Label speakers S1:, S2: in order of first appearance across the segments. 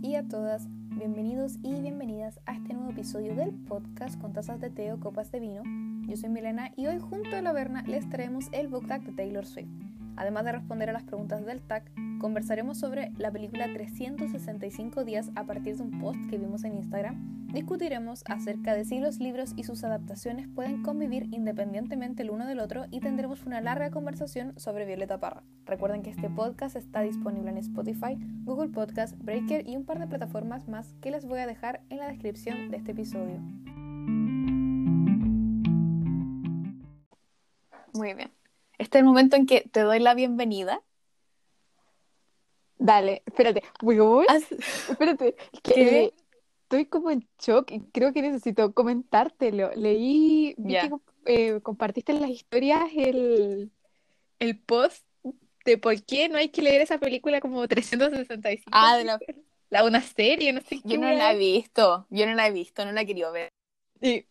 S1: y a todas, bienvenidos y bienvenidas a este nuevo episodio del podcast con tazas de té o copas de vino. Yo soy Milena y hoy junto a la Berna les traemos el book tag de Taylor Swift. Además de responder a las preguntas del tag, conversaremos sobre la película 365 días a partir de un post que vimos en Instagram. Discutiremos acerca de si los libros y sus adaptaciones pueden convivir independientemente el uno del otro y tendremos una larga conversación sobre Violeta Parra. Recuerden que este podcast está disponible en Spotify, Google Podcast, Breaker y un par de plataformas más que les voy a dejar en la descripción de este episodio. Muy bien. Este es el momento en que te doy la bienvenida
S2: Dale, espérate. Voy,
S1: Haz-
S2: Espérate. que
S1: ¿Qué?
S2: Estoy como en shock y creo que necesito comentártelo. Leí,
S1: Ya.
S2: que eh, compartiste en las historias el, el post de por qué no hay que leer esa película como 365.
S1: Ah, de la-
S2: La una serie, no sé
S1: Yo
S2: qué.
S1: no
S2: wea.
S1: la he visto, yo no la he visto, no la he querido ver.
S2: Y,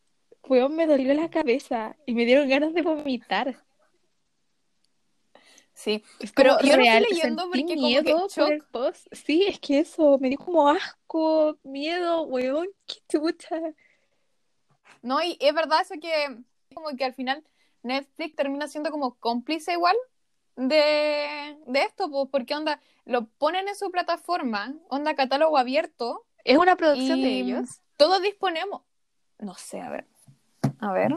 S2: weón, me dolió la cabeza y me dieron ganas de vomitar.
S1: Sí,
S2: Es
S1: Pero
S2: como
S1: yo lo estoy
S2: real,
S1: leyendo
S2: sentí
S1: porque como
S2: miedo
S1: que
S2: por
S1: shock.
S2: el post. Sí, es que eso, me dio como asco, miedo, weón, qué chucha.
S1: no, y es verdad eso que como que al final Netflix termina siendo como cómplice igual de, de esto, pues, porque onda, lo ponen en su plataforma, onda catálogo abierto,
S2: Es una producción de ellos.
S1: todos disponemos, no sé, a ver, a ver,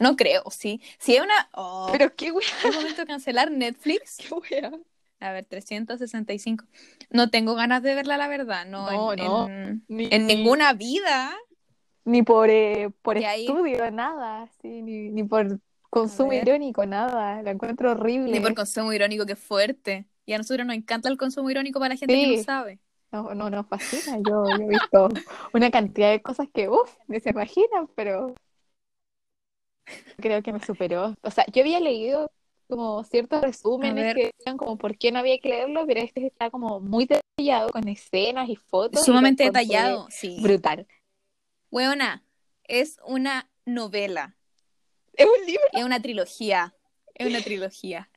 S1: no creo, sí, si es una, oh,
S2: Pero qué wea,
S1: es momento de cancelar Netflix,
S2: qué wea.
S1: a ver, 365, no tengo ganas de verla la verdad, no,
S2: No,
S1: en,
S2: no.
S1: en-
S2: Ni,
S1: en ninguna vida.
S2: Ni por, eh, por
S1: ahí-
S2: estudio, nada, sí, ni, ni por consumo irónico, nada. La encuentro horrible.
S1: Ni por consumo irónico, que fuerte. Y a nosotros nos encanta el consumo irónico para la gente que no sabe.
S2: No, no, nos fascina. Yo, yo he visto una cantidad de cosas que, uff, ni se imaginan, pero creo que me superó. O sea, yo había leído como ciertos resúmenes que decían como por qué no había que leerlo, pero este está como muy detallado con escenas y fotos.
S1: Sumamente detallado, sí.
S2: Brutal.
S1: Weona, es una novela.
S2: Es un libro,
S1: Es una trilogía. Es una trilogía.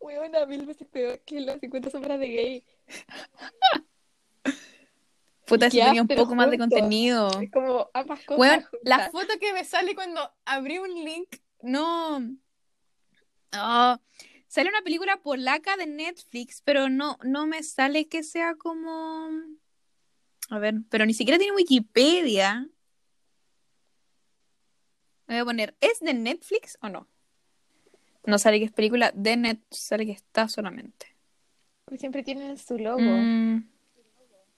S2: weona, mil veces peor que las 50 sombras de gay.
S1: Puta,
S2: qué
S1: tenía un poco más de contenido.
S2: Es como ambas cosas
S1: Weón, la foto que me sale cuando abrí un link, no. Oh, sale una película polaca de Netflix, pero no, no me sale que sea como. A ver, pero ni siquiera tiene Wikipedia. Voy a poner, ¿es de Netflix o no? No sale que es película de Netflix, sale que está solamente.
S2: Siempre tienen su logo.
S1: Mm,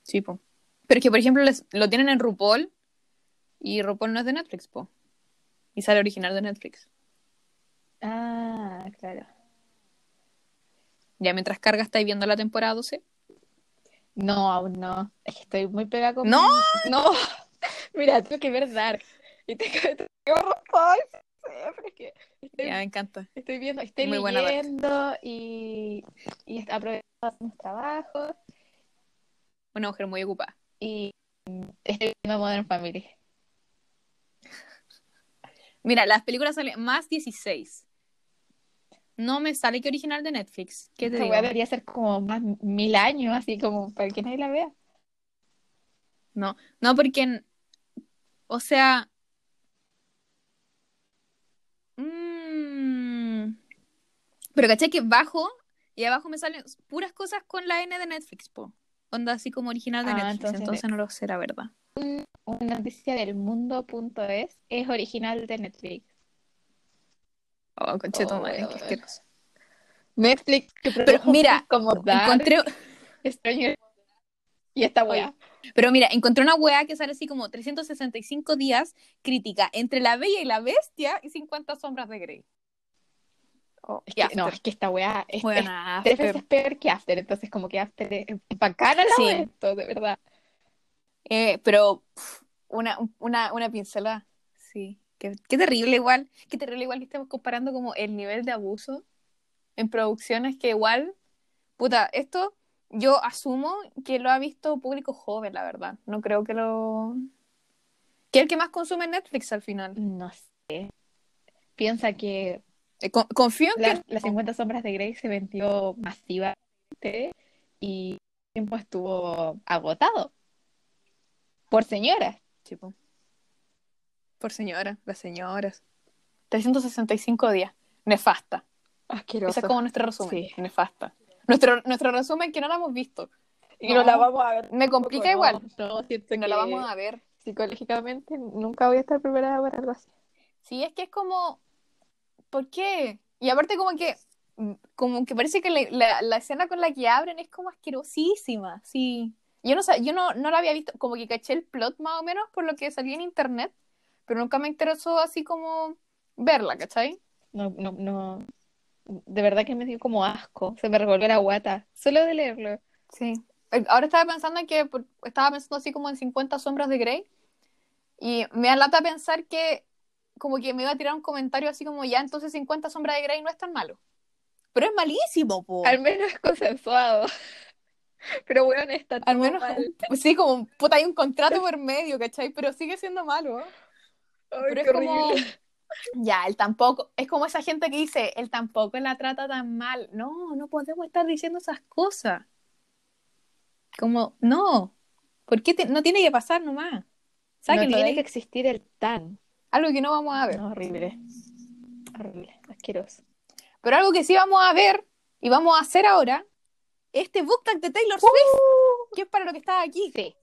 S1: sí, po. Pero es que, por ejemplo, les- lo tienen en RuPaul y RuPaul no es de Netflix, po. Y sale original de Netflix.
S2: Ah, claro.
S1: Ya mientras carga estáis viendo la temporada 12.
S2: No, aún no. Es que estoy muy pegada con.
S1: ¡No!
S2: No. Mira, tengo que ver Dark. Y que ver RuPaul. Pero es que estoy,
S1: Ya me encanta.
S2: estoy viendo, estoy
S1: Muy buena
S2: leyendo y, y aprovechando mis trabajos.
S1: Una mujer muy ocupada.
S2: Y estoy viendo Modern Family.
S1: Mira, las películas salen más 16. No me sale que original de Netflix. ¿Qué te digo?
S2: debería ser como más mil años, así como para que nadie la vea.
S1: No, no, porque. O sea. mm, pero caché que bajo y abajo me salen puras cosas con la N de Netflix, po. Onda así como original de
S2: Ah,
S1: Netflix.
S2: entonces
S1: Entonces, no lo sé, la verdad.
S2: Una noticia del mundo.es es original de Netflix.
S1: Oh, conche tu
S2: Oh,
S1: madre, qué asqueroso.
S2: Netflix que
S1: Pero mira,
S2: como Dark,
S1: Encontré,
S2: Extraño y esta weá.
S1: pero mira, encontré una weá que sale así como 365 días crítica entre la bella y la bestia y 50 sombras de Grey. Oh,
S2: Es que, no, es que esta weá es,
S1: Bueno,
S2: es tres veces peor que After, entonces como que After es es bacana la
S1: Sí.
S2: esto, de verdad.
S1: Eh, pero una, una, una pincelada. Sí. Qué, qué terrible igual. Qué terrible igual que estemos comparando como el nivel de abuso en producciones que igual, puta, esto yo asumo que lo ha visto público joven, la verdad. No creo que lo... Que es el que más consume Netflix al final.
S2: No sé. Piensa que
S1: con- confío en
S2: la-
S1: que...
S2: las 50 sombras de Grey se vendió masivamente y tiempo estuvo agotado. Por señoras.
S1: Tipo. Por señora, las señoras. 365 días. Nefasta.
S2: Asqueroso.
S1: Ese es como nuestro resumen.
S2: Sí.
S1: Nefasta. Nuestro, nuestro resumen que no lo hemos visto.
S2: Y no la vamos a ver.
S1: Me complica
S2: No,
S1: igual.
S2: No, siento
S1: No la vamos a ver.
S2: psicológicamente nunca voy a estar preparada para algo así.
S1: Sí, es que es como. ¿Por qué? Y aparte, como que. Como que parece que la, la- la escena con la que abren es como asquerosísima. Sí. Yo no sé, yo no, no la había visto. Como que caché el plot más o menos por lo que salía en internet. Pero nunca me interesó así como verla, ¿cachai?
S2: No, no, no. De verdad que me dio como asco. Se me revolvió la guata. Solo de leerlo.
S1: Sí. Eh, Ahora estaba pensando en que estaba pensando así como en 50 sombras de Grey y me da lata pensar que como que me iba a tirar un comentario así como ya entonces 50 sombras de Grey no es tan malo. Pero es malísimo, po.
S2: Al menos es consensuado. Pero bueno, está
S1: Al menos
S2: mal.
S1: sí, como puta hay un contrato por medio, ¿cachai? Pero sigue siendo malo.
S2: Ay,
S1: Pero es como
S2: horrible.
S1: ya, él tampoco, es como esa gente que dice, él tampoco la trata tan mal. No, no podemos estar diciendo esas cosas. Como, no. ¿Por qué te- no tiene que pasar nomás?
S2: No
S1: Sáquenlo de
S2: tiene
S1: ahí.
S2: que existir el tan.
S1: Algo que no vamos a ver.
S2: No, horrible. Horrible. Asqueroso.
S1: Pero algo que sí vamos a ver y vamos a hacer ahora, este book tag de Taylor Swift, que es para lo que está aquí.
S2: Sí.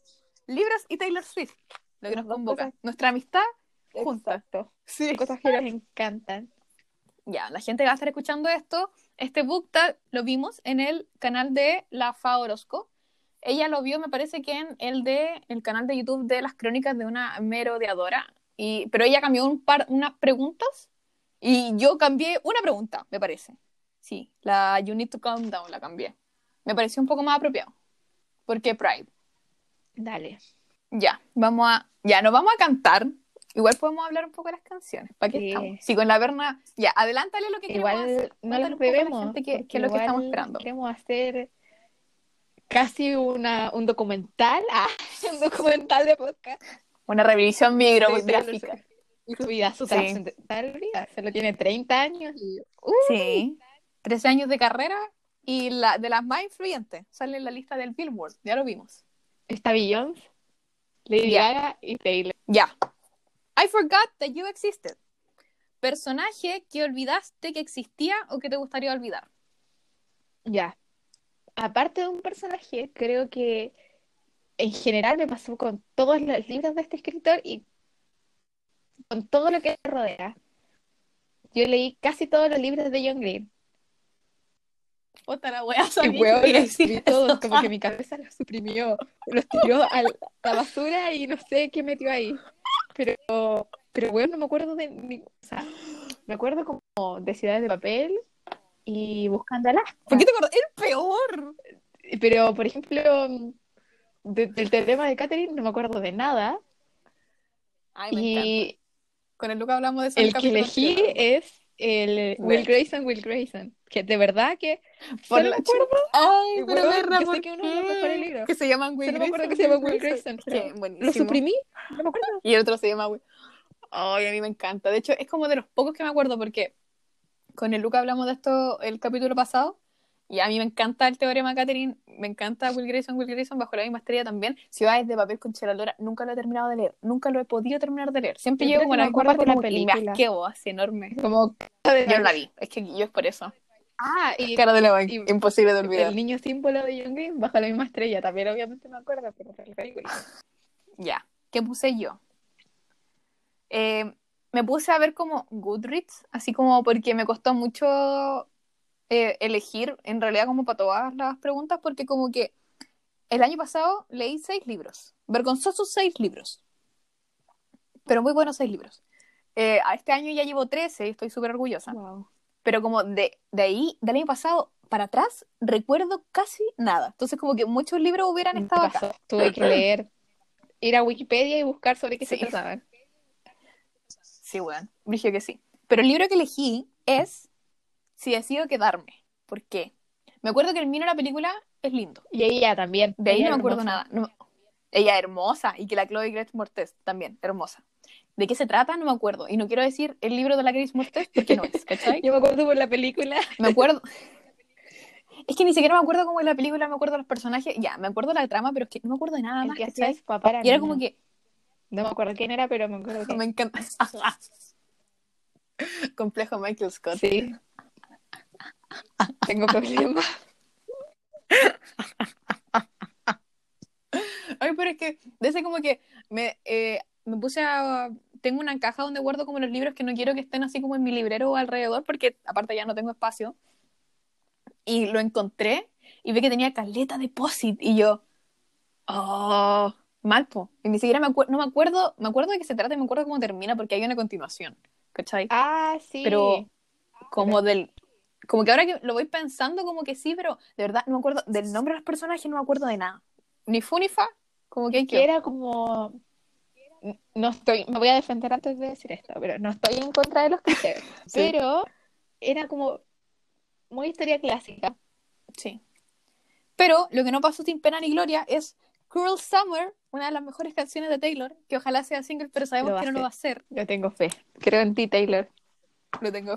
S1: Libros y Taylor Swift. Lo que nos convoca.
S2: cosas.
S1: Nuestra amistad junta.
S2: Exacto.
S1: Sí.
S2: Cosas que nos encantan.
S1: Ya, la gente que va a estar escuchando esto, este book tag lo vimos en el canal de la Fa Orozco. Ella lo vio, me parece que en el de el canal de YouTube de las crónicas de una merodeadora. Y, pero ella cambió un par, unas preguntas y yo cambié una pregunta, me parece. Sí, la You Need to Calm Down la cambié. Me pareció un poco más apropiado. Porque Pride.
S2: Dale.
S1: Ya, vamos a. Ya, nos vamos a cantar. Igual podemos hablar un poco de las canciones. ¿Para qué
S2: Sí.
S1: estamos? Sí, con la Berna. Ya, adelántale lo que queremos
S2: Igual
S1: hacer.
S2: no lo
S1: qué-
S2: porque
S1: qué es lo que estamos esperando.
S2: Queremos hacer casi una, un documental. Ah, un documental de podcast.
S1: Una revisión bibliográfica.
S2: Y su vida, su
S1: Sí.
S2: vida. Se lo tiene 30 años y uh,
S1: Sí. 13 años de carrera y la, de las más influyentes. Sale en la lista del Billboard. Ya lo vimos.
S2: está Beyoncé, Lady. Gaga y Taylor.
S1: Ya. I forgot that you existed. Personaje que olvidaste que existía o que te gustaría olvidar.
S2: Ya. Aparte de un personaje, creo que en general me pasó con todos los libros de este escritor y con todo lo que me rodea. Yo leí casi todos los libros de John Green.
S1: Puta la wea,
S2: Y
S1: que
S2: huevo, los
S1: decir
S2: escribí todos, como que mi cabeza los suprimió, los tiró a la basura y no sé qué metió ahí. Pero, pero bueno, no me acuerdo de ni- o sea, me acuerdo como de Ciudades de Papel y Buscando Alaska.
S1: ¿Por qué te acordás? El peor.
S2: Pero, por ejemplo, de- del teorema de Catherine no me acuerdo de nada.
S1: Ay, me encanta.
S2: Y
S1: Con el Luca hablamos de eso en
S2: el que elegí es el Will Grayson, Will Grayson. Que de verdad que
S1: Por la
S2: me acuerdo,
S1: Ay, pero
S2: yo sé
S1: ¿por
S2: que uno de libros.
S1: Que se llaman Will
S2: solo me acuerdo
S1: Grayson,
S2: que se llama
S1: Will
S2: Grayson. Pero
S1: buenísimo.
S2: Lo suprimí, no me acuerdo.
S1: Y el otro se llama Will. Ay, a mí me encanta. De hecho, es como de los pocos que me acuerdo porque con el Luca hablamos de esto el capítulo pasado. Y a mí me encanta el teorema de Catherine, me encanta Will Grayson, Will Grayson bajo la misma estrella también. Ciudades de papel con Chelalora, nunca lo he terminado de leer, nunca lo he podido terminar de leer. Siempre
S2: Yo
S1: llego
S2: creo
S1: como
S2: que
S1: a la
S2: me
S1: misma
S2: acuerdo
S1: parte
S2: por la
S1: como que me
S2: película.
S1: asqueo así enorme.
S2: Como
S1: Yo no la vi, es que yo es por eso.
S2: Ah, y
S1: Cara de la
S2: y-
S1: imposible de olvidar.
S2: el niño símbolo de John Green bajo la misma estrella. También obviamente me acuerdo, pero la película.
S1: Ya, ¿qué puse yo? Eh, me puse a ver como Goodreads, así como porque me costó mucho eh, elegir, en realidad como para todas las preguntas, porque como que el año pasado leí seis libros, vergonzosos seis libros, pero muy buenos seis libros. Eh, a este año ya llevo 13 y estoy súper orgullosa,
S2: Wow.
S1: pero como de, de ahí, del año pasado para atrás, recuerdo casi nada. Entonces como que muchos libros hubieran estado acá.
S2: Tuve que leer, ir a Wikipedia y buscar sobre qué se trataban.
S1: Sí, weón. Dije que sí. Pero el libro que elegí es Si decido quedarme. ¿Por qué? Me acuerdo que el mío en la película es lindo.
S2: Y ella también.
S1: De ahí no me acuerdo nada. No- Ella hermosa. Y que la Chloe Grace Mortes también, hermosa. ¿De qué se trata? No me acuerdo. Y no quiero decir el libro de la Grace Mortes porque no es, ¿cachai?
S2: Yo me acuerdo por la película.
S1: Me acuerdo. Es que ni siquiera me acuerdo cómo es la película, me acuerdo de los personajes. Ya, me acuerdo de la trama, pero es que no me acuerdo de nada
S2: El
S1: más.
S2: que
S1: ¿cachai?
S2: papá
S1: Y era como que.
S2: No me acuerdo quién era, pero me acuerdo que...
S1: Me encanta. Complejo Michael Scott.
S2: Sí. Tengo problemas.
S1: Ay, pero es que, de ese como que me, eh, me puse a... Tengo una caja donde guardo como los libros que no quiero que estén así como en mi librero o alrededor, porque aparte ya no tengo espacio. Y lo encontré y vi que tenía caleta de posit y yo, oh, mal po. Y ni siquiera me acuerdo, no me acuerdo, me acuerdo de qué se trata y me acuerdo cómo termina porque hay una continuación, ¿cachai?
S2: Ah, sí.
S1: Pero como del, como que ahora que lo voy pensando como que sí, pero de verdad no me acuerdo del nombre de los personajes, no me acuerdo de nada. Ni fu ni fa, como que hay
S2: que era como no estoy, me voy a defender antes de decir esto, pero no estoy en contra de los clichés,
S1: Sí.
S2: pero era como muy historia clásica.
S1: Sí. Pero lo que no pasó sin pena ni gloria es Cruel Summer, una de las mejores canciones de Taylor, que ojalá sea single, pero sabemos que no lo va a hacer.
S2: Yo tengo fe. Creo en ti, Taylor.
S1: Lo tengo.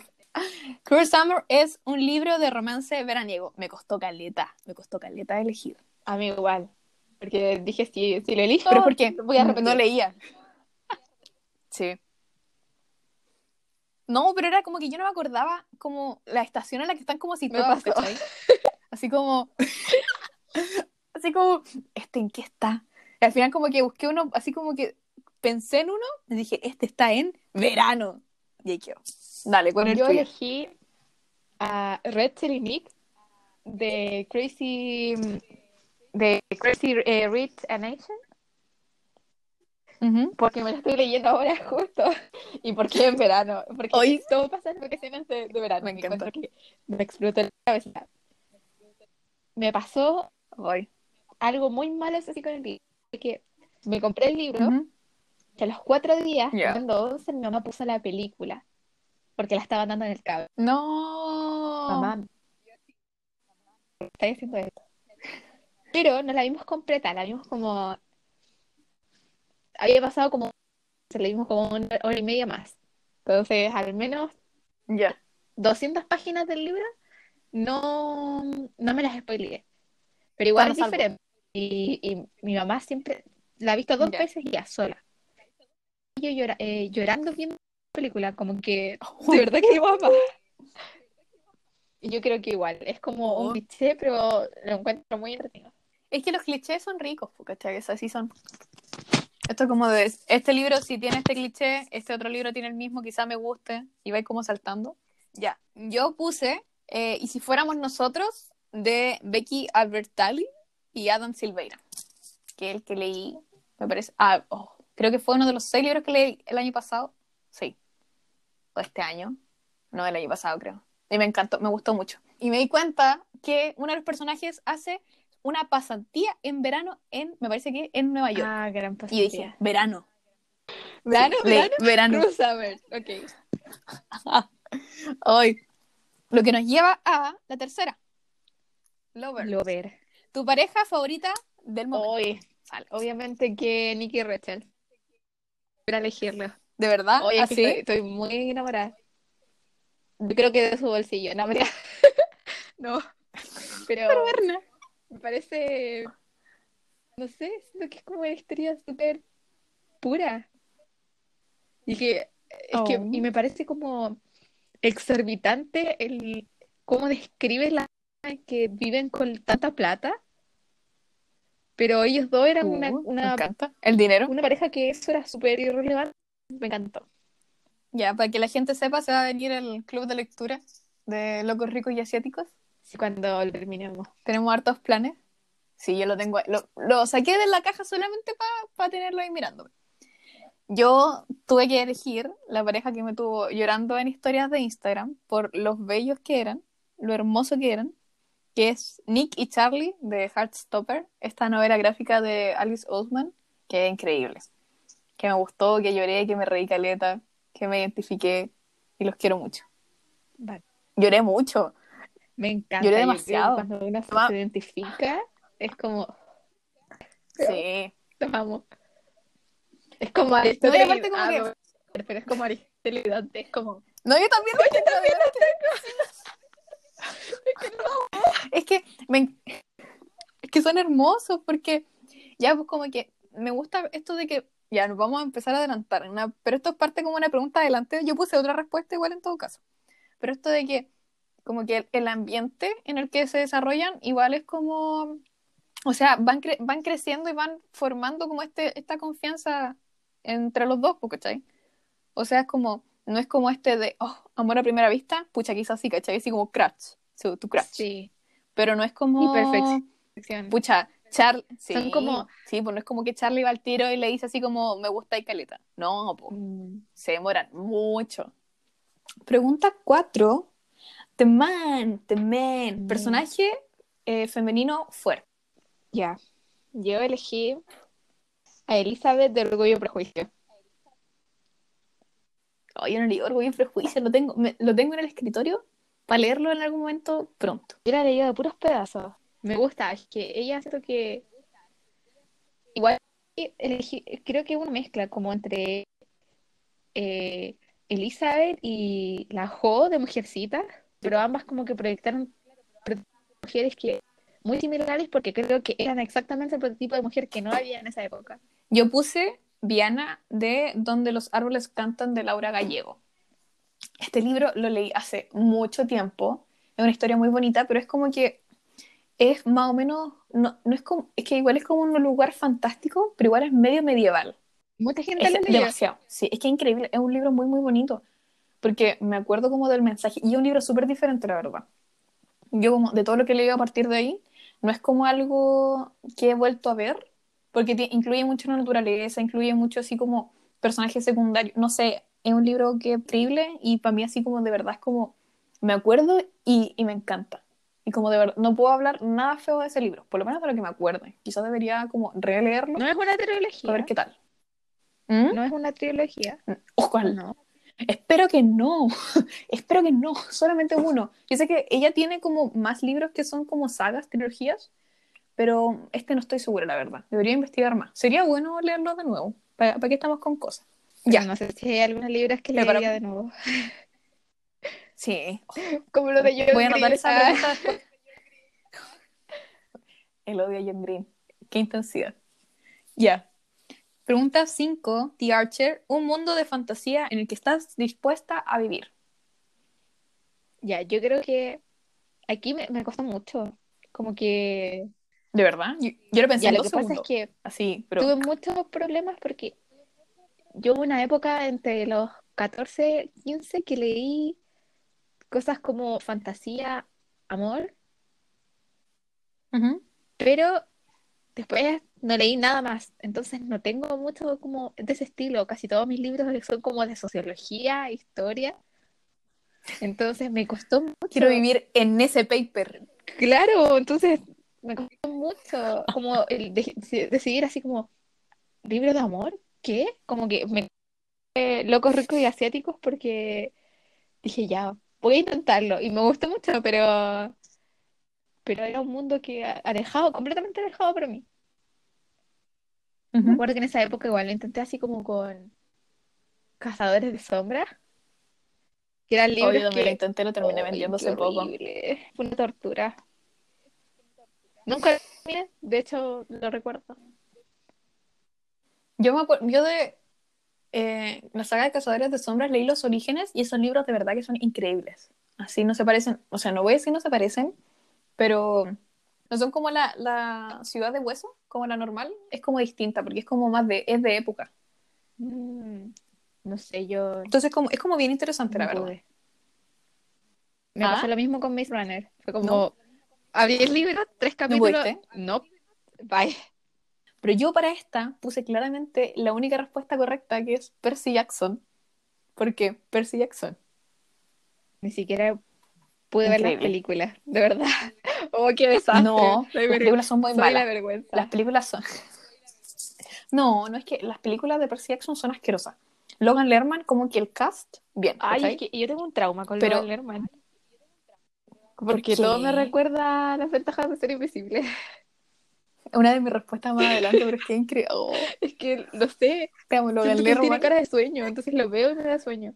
S1: Cruel Summer es un libro de romance veraniego. Me costó caleta, me costó caleta elegir.
S2: A mí igual. Porque dije, si, si lo elijo,
S1: Pero porque
S2: voy a repetir.
S1: no leía. Sí. No, pero era como que yo no me acordaba como la estación en la que están como situados,
S2: pasó.
S1: ¿cachai? Así como así como este en qué está. Y al final como que busqué uno, así como que pensé en uno y dije, este está en verano. Y ahí quedó. Dale, con el
S2: Yo
S1: tuyo.
S2: elegí a Red Cherry Nick de Crazy de Crazy eh, Rich Nation
S1: Ujú.
S2: porque me lo estoy leyendo ahora justo y porque en verano porque
S1: Hoy-
S2: todo pasa en vacaciones de, de verano
S1: Me encanta.
S2: que me explotó la cabeza me pasó
S1: Ay.
S2: algo muy malo así con el libro que me compré el libro
S1: Ujú.
S2: y a los cuatro días
S1: Ya.
S2: cuando once mi mamá puso la película porque la estaban dando en el cable.
S1: No.
S2: mamá. Está diciendo esto. Pero no la vimos completa la vimos como había pasado como se la vimos como una hora y media más. Entonces al menos
S1: Ya.
S2: 200 páginas del libro no, no me las spoileé. Pero igual es diferente. Y, y mi mamá siempre la ha visto dos
S1: Ya.
S2: veces y ya sola. Yo llora- eh, llorando viendo película como que de verdad que y yo creo que igual es como un
S1: Oh.
S2: cliché pero lo encuentro muy entretenido
S1: Es que los clichés son ricos, ¿cachai? Es así son. Esto como de, este libro si tiene este cliché, este otro libro tiene el mismo, quizá me guste, y vais como saltando. Ya, yo puse, eh, y si fuéramos nosotros, de Becky Albertalli y Adam Silveira, que es el que leí, me parece, ah, oh, creo que fue uno de los seis libros que leí el año pasado, sí, este año, no, el año pasado creo, y me encantó, me gustó mucho. Y me di cuenta que uno de los personajes hace una pasantía en verano en, me parece que en Nueva York.
S2: ah gran
S1: y yo dije, verano.
S2: verano
S1: Sí,
S2: verano
S1: verano.
S2: Cruel Summer ok
S1: Ay. Lo que nos lleva a la tercera. Lover.
S2: Lover
S1: Tu pareja favorita del momento. Sale.
S2: obviamente que Nicky Rachel para elegirlo
S1: ¿De verdad?
S2: Oye, que
S1: ¿Así?
S2: estoy, estoy muy enamorada. Yo creo que de su bolsillo, no. No, pero me parece, no sé, siento que es como una historia súper pura. Y que, es que,
S1: Oh.
S2: y me parece como exorbitante el cómo describe la que viven con tanta plata. Pero ellos dos eran una,
S1: me
S2: una,
S1: encanta. El dinero.
S2: una pareja que eso era súper irrelevante. Me encantó.
S1: Ya, para que la gente sepa, se va a venir el club de lectura de locos ricos y asiáticos.
S2: Sí, cuando lo terminemos.
S1: Tenemos hartos planes. Sí, yo lo tengo. ahí. Lo, lo saqué de la caja solamente para tenerlo ahí mirándome. Yo tuve que elegir la pareja que me tuvo llorando en historias de Instagram por los bellos que eran, lo hermoso que eran, que es Nick y Charlie de Heartstopper, esta novela gráfica de Alice Oseman, que es increíble. Que me gustó, que lloré, que me reí caleta, que me identifiqué y los quiero mucho.
S2: Vale.
S1: Lloré mucho.
S2: Me encanta.
S1: Lloré
S2: yo
S1: demasiado.
S2: Cuando uno se
S1: Ma-
S2: identifica, es como,
S1: Sí.
S2: los amo. Es como
S1: No,
S2: Aristóteles.
S1: aparte como que-
S2: no, pero es como Aristóteles es como.
S1: No, yo también. lo quiero, Es que, me, es que son hermosos porque ya pues como que me gusta esto de que ya nos vamos a empezar a adelantar, una, pero esto es parte como una pregunta adelante, yo puse otra respuesta igual en todo caso, pero esto de que como que el ambiente en el que se desarrollan igual es como, o sea, van, cre van creciendo y van formando como este, esta confianza entre los dos, ¿cachai? O sea, es como, no es como este de, oh, amor a primera vista, pucha, quizás sí, ¿cachai? Así como crush, so, tu crush.
S2: Sí.
S1: Pero no es como...
S2: Y perfección.
S1: Pucha, Charlie, sí,
S2: Son como-
S1: sí, pues no es como que Charlie va al tiro y le dice así como, me gusta y caleta. No, pues,
S2: Mm,
S1: se demoran mucho. Pregunta 4. The man, the man.
S2: Mm.
S1: Personaje eh, femenino fuerte.
S2: Ya. Yo elegí a Elizabeth de Orgullo y Prejuicio.
S1: Oh, yo no leí Orgullo y Prejuicio, lo tengo, me- lo tengo en el escritorio para leerlo en algún momento pronto.
S2: Yo la he leído de puros pedazos. Me gusta, es que ella siento que igual creo que una mezcla como entre eh, Elizabeth y la Jo de Mujercita, pero ambas como que proyectaron pro- mujeres que muy similares porque creo que eran exactamente el prototipo de mujer que no había en esa época.
S1: Yo puse Viana de Donde los árboles cantan de Laura Gallego. Este libro lo leí hace mucho tiempo. Es una historia muy bonita, pero es como que es más o menos, no, no es como, es que igual es como un lugar fantástico, pero igual es medio medieval.
S2: Mucha gente
S1: Es demasiado. Sí, es que es increíble. Es un libro muy, muy bonito. Porque me acuerdo como del mensaje. Y es un libro súper diferente, la verdad. Yo como de todo lo que he leído a partir de ahí, no es como algo que he vuelto a ver, porque incluye mucho la naturaleza, incluye mucho así como personajes secundarios. No sé, es un libro que es increíble y para mí así como de verdad es como, me acuerdo y, y me encanta. Y como de verdad, no puedo hablar nada feo de ese libro, por lo menos de lo que me acuerde. Quizás debería como releerlo
S2: No es una
S1: para
S2: trilogía.
S1: ver qué tal. ¿Mm?
S2: No es una trilogía.
S1: Ojalá.
S2: No.
S1: Espero que no, espero que no, solamente uno. Yo sé que ella tiene como más libros que son como sagas, trilogías, pero este no estoy segura, la verdad. Debería investigar más. Sería bueno leerlo de nuevo. ¿Para qué estamos con cosas?
S2: Pero
S1: Ya.
S2: no sé si hay algunas libras que
S1: Pero para-
S2: leería de nuevo.
S1: Sí.
S2: Como lo de John
S1: Voy a anotar
S2: Green.
S1: esa
S2: Ah.
S1: pregunta después. El odio a John Green. Qué intensidad. Ya. Pregunta 5, The Archer. Un mundo de fantasía en el que estás dispuesta a vivir.
S2: Ya, yo creo que aquí me, me costó mucho. Como que.
S1: ¿De verdad? Yo, yo lo pensé
S2: Ya,
S1: en
S2: lo
S1: dos
S2: que pasa es que
S1: Así, pero...
S2: tuve muchos problemas porque yo hubo una época entre los 14, 15 que leí cosas como fantasía, amor,
S1: Ujú.
S2: pero después no leí nada más. Entonces no tengo mucho como de ese estilo. Casi todos mis libros son como de sociología, historia. Entonces me costó mucho.
S1: Quiero vivir en ese paper.
S2: Claro, entonces me costó mucho como el de- decidir así como libro de amor, ¿qué? Como que me eh, locos ricos y asiáticos porque dije ya, voy a intentarlo y me gustó mucho, pero pero era un mundo que alejado, completamente alejado para mí. Me
S1: Ujú.
S2: acuerdo que en esa época igual lo intenté así como con Cazadores de Sombras, que eran
S1: Oh,
S2: libros
S1: yo también lo
S2: que
S1: intenté, lo terminé
S2: Ay,
S1: vendiendo hace poco.
S2: Fue una tortura. Nunca lo terminé, de hecho lo recuerdo.
S1: Yo me acuerdo, yo de eh, la saga de Cazadores de Sombras leí los orígenes y esos libros de verdad que son increíbles. Así no se parecen, o sea, no voy a decir no se parecen, pero no son como la, la ciudad de hueso, como la normal, es como distinta, porque es como más de, es de época.
S2: Mm, no sé, yo
S1: Entonces como, es como bien interesante, la
S2: no
S1: verdad.
S2: pude. Me
S1: ¿Ah?
S2: pasó lo mismo con Maze Runner. Fue como,
S1: No.
S2: abrí el libro, tres capítulos.
S1: pudiste?
S2: No, bye.
S1: Pero yo para esta puse claramente la única respuesta correcta, que es Percy Jackson. ¿Por qué? Percy Jackson.
S2: Ni siquiera pude ver las películas, de verdad. Oh, qué desastre.
S1: No,
S2: Soy
S1: las películas son muy
S2: soy la
S1: malas.
S2: vergüenza.
S1: Las películas son. No, no es que las películas de Percy Jackson son asquerosas. Logan Lerman, como que el cast, bien.
S2: Ay, es que yo tengo un trauma con
S1: Pero-
S2: Logan Lerman. Porque todo me recuerda a las ventajas de ser invisible.
S1: Una de mis respuestas más adelante, pero es que es increíble. Oh,
S2: Es que, no sé,
S1: te amo, Logan
S2: siento que tiene cara de sueño, entonces lo veo y me da sueño.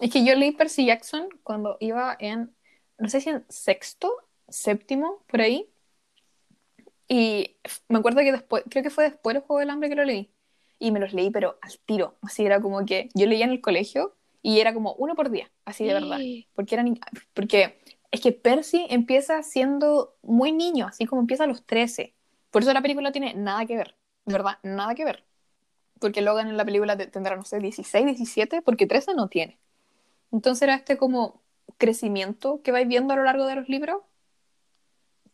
S1: Es que yo leí Percy Jackson cuando iba en, no sé si en sexto, séptimo, por ahí. Y me acuerdo que después, creo que fue después del Juego del Hambre que lo leí. Y me los leí, pero al tiro. Así era como que yo leía en el colegio y era como uno por día, así de verdad. Porque, eran, porque es que Percy empieza siendo muy niño, así como empieza a los 13. Por eso la película tiene nada que ver, de verdad, nada que ver. Porque Logan en la película tendrá, no sé, 16, 17, porque 13 no tiene. Entonces era este como crecimiento que vais viendo a lo largo de los libros.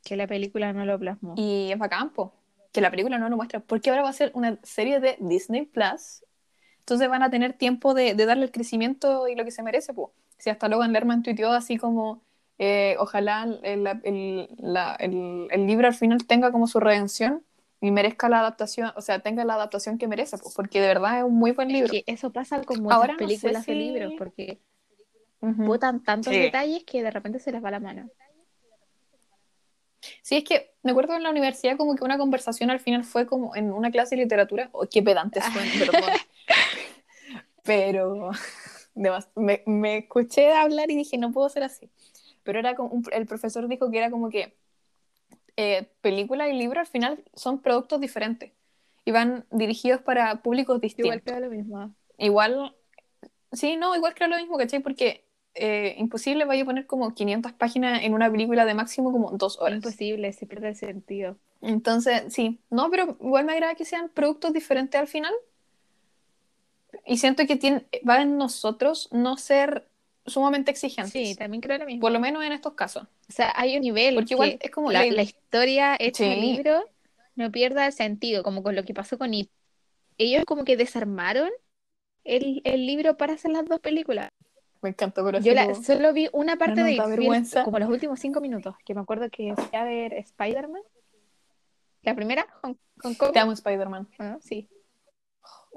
S2: Que la película no lo plasmó.
S1: Y es bacán, po, que la película no lo muestra. Porque ahora va a ser una serie de Disney Plus. Entonces van a tener tiempo de, darle el crecimiento y lo que se merece, pues. Si hasta Logan Lerman tuiteó así como, eh, ojalá el, el, el, libro al final tenga como su redención y merezca la adaptación, o sea, tenga la adaptación que merece, pues, porque de verdad es un muy buen libro.
S2: que eso pasa con muchas películas de libros, porque botan tantos detalles que de repente se les va la mano.
S1: Sí, es que me acuerdo en la universidad como que una conversación al final fue como en una clase de literatura, o oh, qué pedante suena, perdón. Pero me, me, escuché hablar y dije, no puedo ser así. Pero era como el profesor dijo que era como que eh, película y libro al final son productos diferentes y van dirigidos para públicos distintos.
S2: Igual que lo mismo.
S1: Igual, sí, no, igual que lo mismo, ¿cachai? Porque eh, imposible vaya a poner como 500 páginas en una película de máximo como dos horas.
S2: Imposible, se pierde el sentido.
S1: Entonces, sí, no, pero igual me agrada que sean productos diferentes al final. Y siento que tiene, va en nosotros no ser sumamente exigentes.
S2: Sí, también creo lo mismo.
S1: Por lo menos en estos casos.
S2: O sea, hay un nivel. Porque igual es como la, historia hecha en el libro no pierda el sentido, como con lo que pasó con It. Ellos como que desarmaron el, el libro para hacer las dos películas.
S1: Me encantó, pero
S2: Yo solo vi una parte de vergüenza. como los últimos cinco minutos, que me acuerdo que fui a ver Spider-Man. La primera, Hong,
S1: Kong. Te amo Spider-Man.
S2: Ah, sí.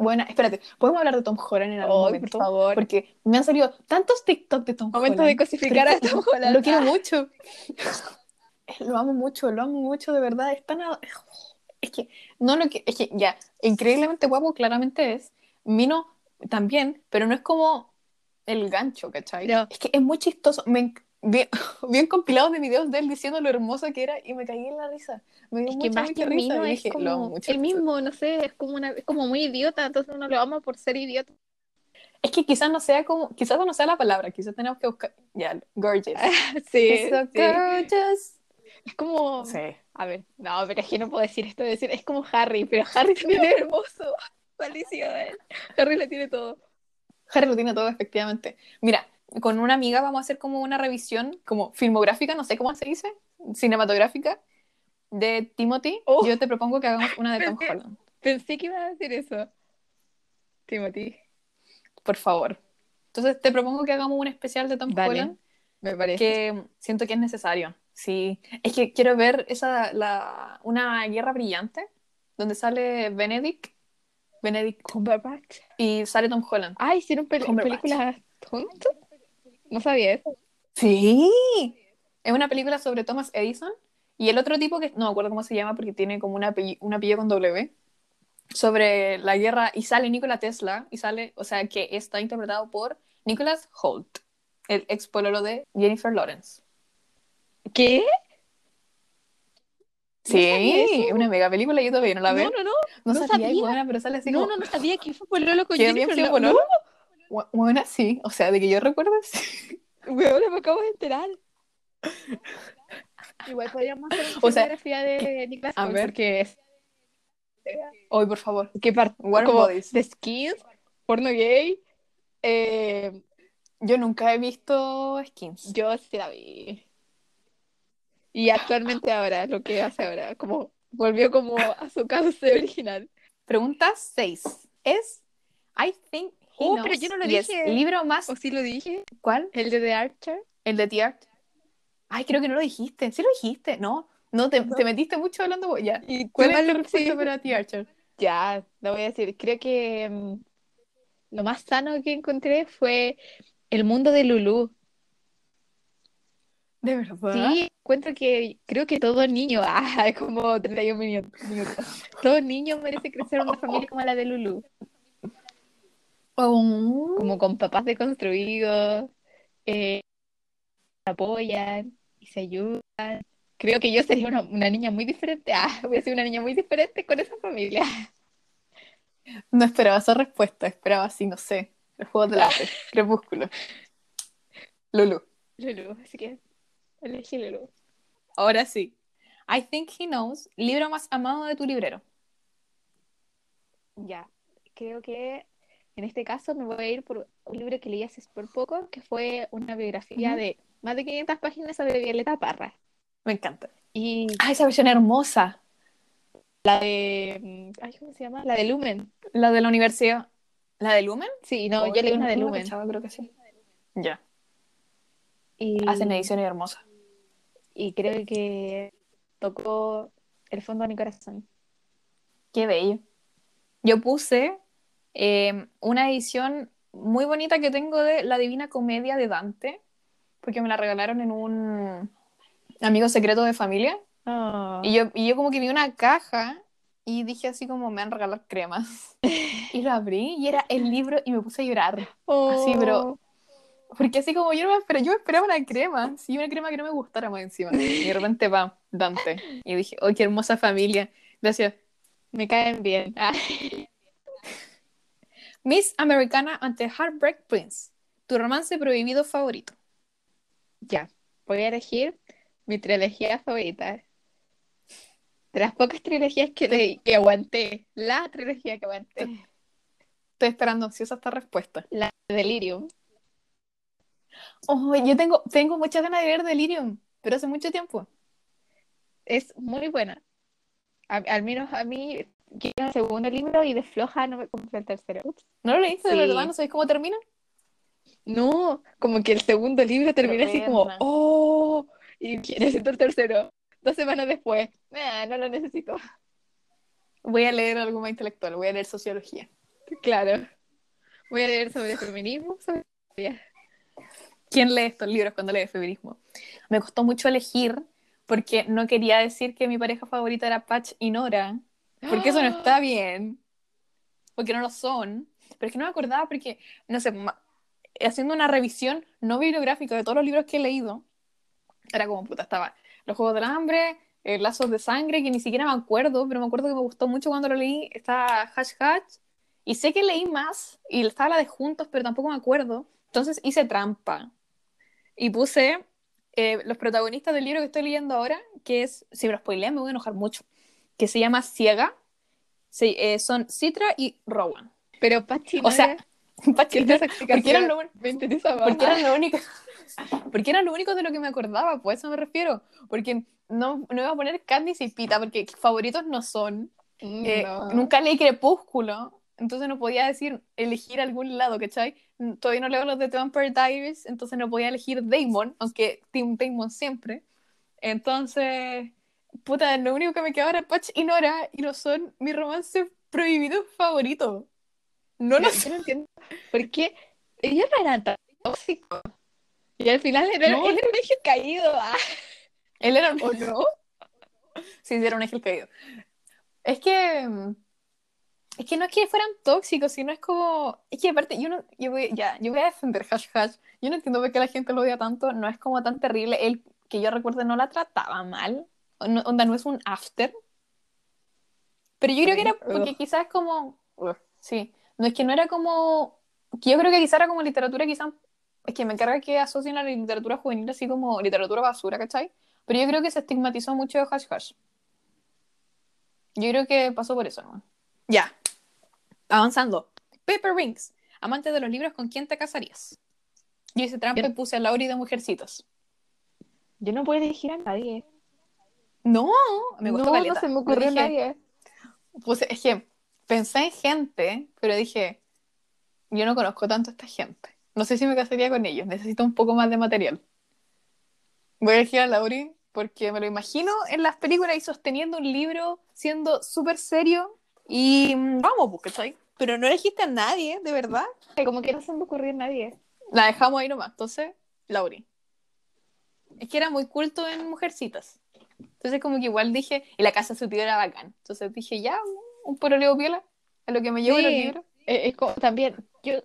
S1: Bueno, espérate, ¿podemos hablar de Tom Holland en algún momento? Por favor. Porque me han salido tantos TikTok de Tom
S2: Holland.
S1: Momento
S2: de cosificar a Tom Holland.
S1: Lo quiero mucho. lo amo mucho, lo amo mucho, de verdad. Es tan... Es que, no lo que... Es que, ya, increíblemente guapo claramente es. Mino también, pero no es como el gancho, ¿cachai? Es que es muy chistoso. Me, bien, bien compilados de videos de él diciendo lo hermoso que era y me caí en la risa. Me dio
S2: es
S1: mucha,
S2: que más que
S1: risa.
S2: es como el mismo, no sé, es como, una, es como muy idiota, entonces uno lo ama por ser idiota.
S1: Es que quizás no sea como, quizás no sea la palabra, quizás tenemos que buscar, ya, gorgeous.
S2: sí, gorgeous. Es como, sí. a ver, no, pero es que no puedo decir esto, decir, es como Harry, pero Harry tiene hermoso. Felicidades. Harry le tiene todo.
S1: Harry lo tiene todo, efectivamente. Mira, con una amiga vamos a hacer como una revisión, como filmográfica, no sé cómo se dice, cinematográfica, de Timothy. Oh. Yo te propongo que hagamos una de Tom Holland.
S2: Pensé que iba a decir eso. Timothy.
S1: Por favor. Entonces te propongo que hagamos un especial de Tom Holland.
S2: Me parece.
S1: Que siento que es necesario. Sí. Es que quiero ver esa, la, una guerra brillante, donde sale Benedict Benedict
S2: Cumberbatch.
S1: Y sale Tom Holland.
S2: Ah, hicieron películas juntos. No sabía eso.
S1: Sí. Es una película sobre Thomas Edison y el otro tipo que no me acuerdo cómo se llama porque tiene como una apellido, con W sobre la guerra y sale Nikola Tesla y sale, o sea, que está interpretado por Nicholas Holt, el ex pololo de Jennifer Lawrence.
S2: ¿Qué?
S1: Sí, una mega película, yo todavía no la veo.
S2: No, no, no.
S1: No, no sabía, buena, pero sale así
S2: No, no, no sabía que fue pololo con Jennifer
S1: Lawrence. No. Buena, sí. O sea, de que yo recuerdo, sí.
S2: Weón, me acabo de enterar. Igual podríamos hacer una o fotografía de Nicolas
S1: A ver.
S2: Porque es...
S1: Hoy, por favor.
S2: ¿Qué parte? Como The Skins, porno gay. Eh...
S1: Yo nunca he visto Skins.
S2: Yo sí la vi. Y actualmente ahora, lo que hace ahora, como volvió como a su cauce original.
S1: Pregunta 6. Es I think
S2: oh, pero yo no lo dije.
S1: el libro más.
S2: ¿O sí lo dije?
S1: ¿Cuál?
S2: El de The Archer.
S1: El de The Archer. Ay, creo que no lo dijiste. Sí lo dijiste, ¿no? No, te, te metiste mucho hablando ya.
S2: ¿Y cuál es
S1: la respuesta para The Archer?
S2: Ya, lo voy a decir. Creo que mm, lo más sano que encontré fue el mundo de Lulu.
S1: ¿De verdad?
S2: Sí, encuentro que creo que todo niño, ah, es como 31 minutos, todo niño merece crecer en una familia como la de Lulu.
S1: Oh.
S2: Como con papás deconstruidos, eh, se apoyan y se ayudan creo que yo sería una, una niña muy diferente. Ah, voy a ser una niña muy diferente con esa familia.
S1: No esperaba esa respuesta, esperaba así, no sé, el juego de lápiz, crepúsculo. Lulu.
S2: Lulu, así que elegí Lulu.
S1: Ahora sí. I think he knows, libro más amado de tu librero.
S2: Ya, creo que en este caso me voy a ir por un libro que leí hace súper poco, que fue una biografía de más de 500 páginas sobre Violeta Parra.
S1: Me encanta.
S2: Y
S1: Ah, esa versión hermosa.
S2: la de... mm, Ay, ¿cómo se llama? La de Lumen.
S1: La de la universidad. ¿La de Lumen?
S2: Sí, no,
S1: Oh,
S2: yo leí una de Lumen.
S1: cachaba, creo que sí. Ya.
S2: Y,
S1: Hacen ediciones hermosas.
S2: y creo que tocó el fondo de mi corazón.
S1: Qué bello. Yo puse eh, una edición muy bonita que tengo de La Divina Comedia de Dante, porque me la regalaron en un amigo secreto de familia.
S2: Ah.
S1: Y yo, y yo como que vi una caja y dije así como me van a regalar cremas. Y lo abrí y era el libro y me puse a llorar. Así, pero- Porque así como yo no me esperaba, yo me esperaba una crema, sí, una crema que no me gustara más encima. Y de repente va Dante. Y dije, ¡ay, qué hermosa familia! Gracias.
S2: Me caen bien. Ah.
S1: Miss Americana ante Heartbreak Prince. Tu romance prohibido favorito.
S2: Ya, voy a elegir mi trilogía favorita. De las pocas trilogías que que aguanté. La trilogía que aguanté.
S1: Estoy esperando ansiosa esta respuesta.
S2: La de Delirium.
S1: Oh, yo tengo, tengo muchas ganas de ver Delirium, pero hace mucho tiempo.
S2: Es muy buena. A- al menos a mí, quiero el segundo libro y de floja no me compré el tercero. Ups.
S1: ¿No lo leíste de
S2: Sí.
S1: verdad? ¿No sabéis cómo termina?
S2: No, como que el segundo libro termina así como, oh, y necesito el tercero. Dos semanas después, "Ah, no lo necesito.
S1: Voy a leer algo más intelectual, voy a leer sociología.
S2: Claro. Voy a leer sobre feminismo, sobre
S1: ¿Quién lee estos libros cuando lee feminismo? Me costó mucho elegir porque no quería decir que mi pareja favorita era Patch y Nora, porque eso no está bien, porque no lo son. Pero es que no me acordaba porque, no sé, haciendo una revisión no bibliográfica de todos los libros que he leído, era como, puta, estaba Los Juegos del Hambre, eh, Lazos de Sangre, que ni siquiera me acuerdo, pero me acuerdo que me gustó mucho cuando lo leí, estaba Hash Hash, y sé que leí más, y estaba la de Juntos, pero tampoco me acuerdo, entonces hice trampa, y puse eh, los protagonistas del libro que estoy leyendo ahora, que es, si me lo spoilean me voy a enojar mucho, que se llama Ciega, Sí, eh, son Citra y Rowan.
S2: Pero Pachi,
S1: O sea, Patch y
S2: ¿qué
S1: Nora,
S2: esa explicación?
S1: porque eran lo, porque eran lo único porque eran lo único de lo que me acordaba, pues eso me refiero. Porque no, no iba a poner Candice y Pita, porque favoritos no son.
S2: Mm,
S1: Eh,
S2: no.
S1: Nunca leí Crepúsculo, entonces no podía decir elegir algún lado, ¿cachai? Mm, Todavía no leo los de The Vampire Diaries, entonces no podía elegir Damon, aunque Team Damon siempre. Entonces, puta, lo único que me quedaba era Patch y Nora, y no son mi romance prohibido favorito. No lo
S2: yo no entiendo por qué ellos no eran tan tóxicos. Y al final era,
S1: No.
S2: él era un eje caído. ah,
S1: Él era un...
S2: ¿O no?
S1: Sí, era un ángel caído. Es que. Es que no es que fueran tóxicos, sino es como. Es que aparte, yo no. Yo voy, ya, yo voy a defender Hash Hash. Yo no entiendo por qué la gente lo odia tanto. No es como tan terrible. Él, que yo recuerdo, no la trataba mal. No- onda, no es un after. Pero yo creo que era porque quizás como. Sí. No es que no era como. Que yo creo que quizás era como literatura, quizás. Es que me encarga que asocien a la literatura juvenil así como literatura basura, ¿cachai? Pero yo creo que se estigmatizó mucho de Hash Hash. Yo creo que pasó por eso, ¿no? Ya. Avanzando. Paper Rings. Amante de los libros, ¿con quién te casarías? Yo hice trampa y puse a Lauri de Mujercitos.
S2: Yo no puedo elegir a nadie.
S1: No, me gustó
S2: no,
S1: caleta.
S2: no se me ocurrió
S1: dije-
S2: nadie.
S1: Puse, es que pensé en gente, pero dije, yo no conozco tanto a esta gente. No sé si me casaría con ellos. Necesito un poco más de material. Voy a elegir a Lauri porque me lo imagino en las películas y sosteniendo un libro, siendo súper serio. Y mm, vamos, pues, ¿cachai? Pero no elegiste a nadie, de verdad.
S2: Como que no se me ocurrió nadie.
S1: La dejamos ahí nomás. Entonces, Lauri. Es que era muy culto en Mujercitas. Entonces, como que igual dije, y la casa de su tío era bacán. Entonces dije, ya, un pololeo piola, a lo que me llevo
S2: Sí.
S1: los libros.
S2: Eh, es como- también, yo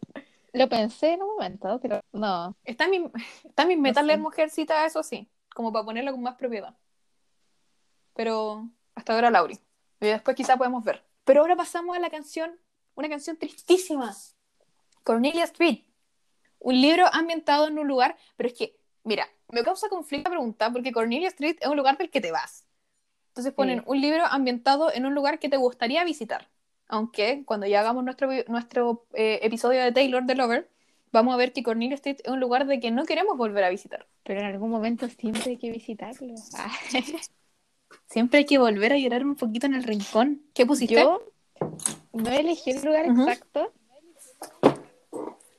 S2: lo pensé en un momento, pero no.
S1: Está mi, está en mis metas
S2: sé.
S1: leer Mujercitas, eso sí, como para ponerlo con más propiedad. pero hasta ahora Lauri. Y después quizá podemos ver. Pero ahora pasamos a la canción, una canción tristísima. Cornelia Street. Un libro ambientado en un lugar, pero es que, mira, me causa conflicto la pregunta porque Cornelia Street es un lugar del que te vas. Entonces ponen
S2: Sí.
S1: un libro ambientado en un lugar que te gustaría visitar. Aunque cuando ya hagamos nuestro, nuestro eh, episodio de Taylor the Lover, vamos a ver que Cornelia Street es un lugar de que no queremos volver a visitar.
S2: Pero en algún momento siempre hay que visitarlo. Ah.
S1: Siempre hay que volver a llorar un poquito en el rincón. ¿Qué pusiste?
S2: Yo no elegí el lugar exacto.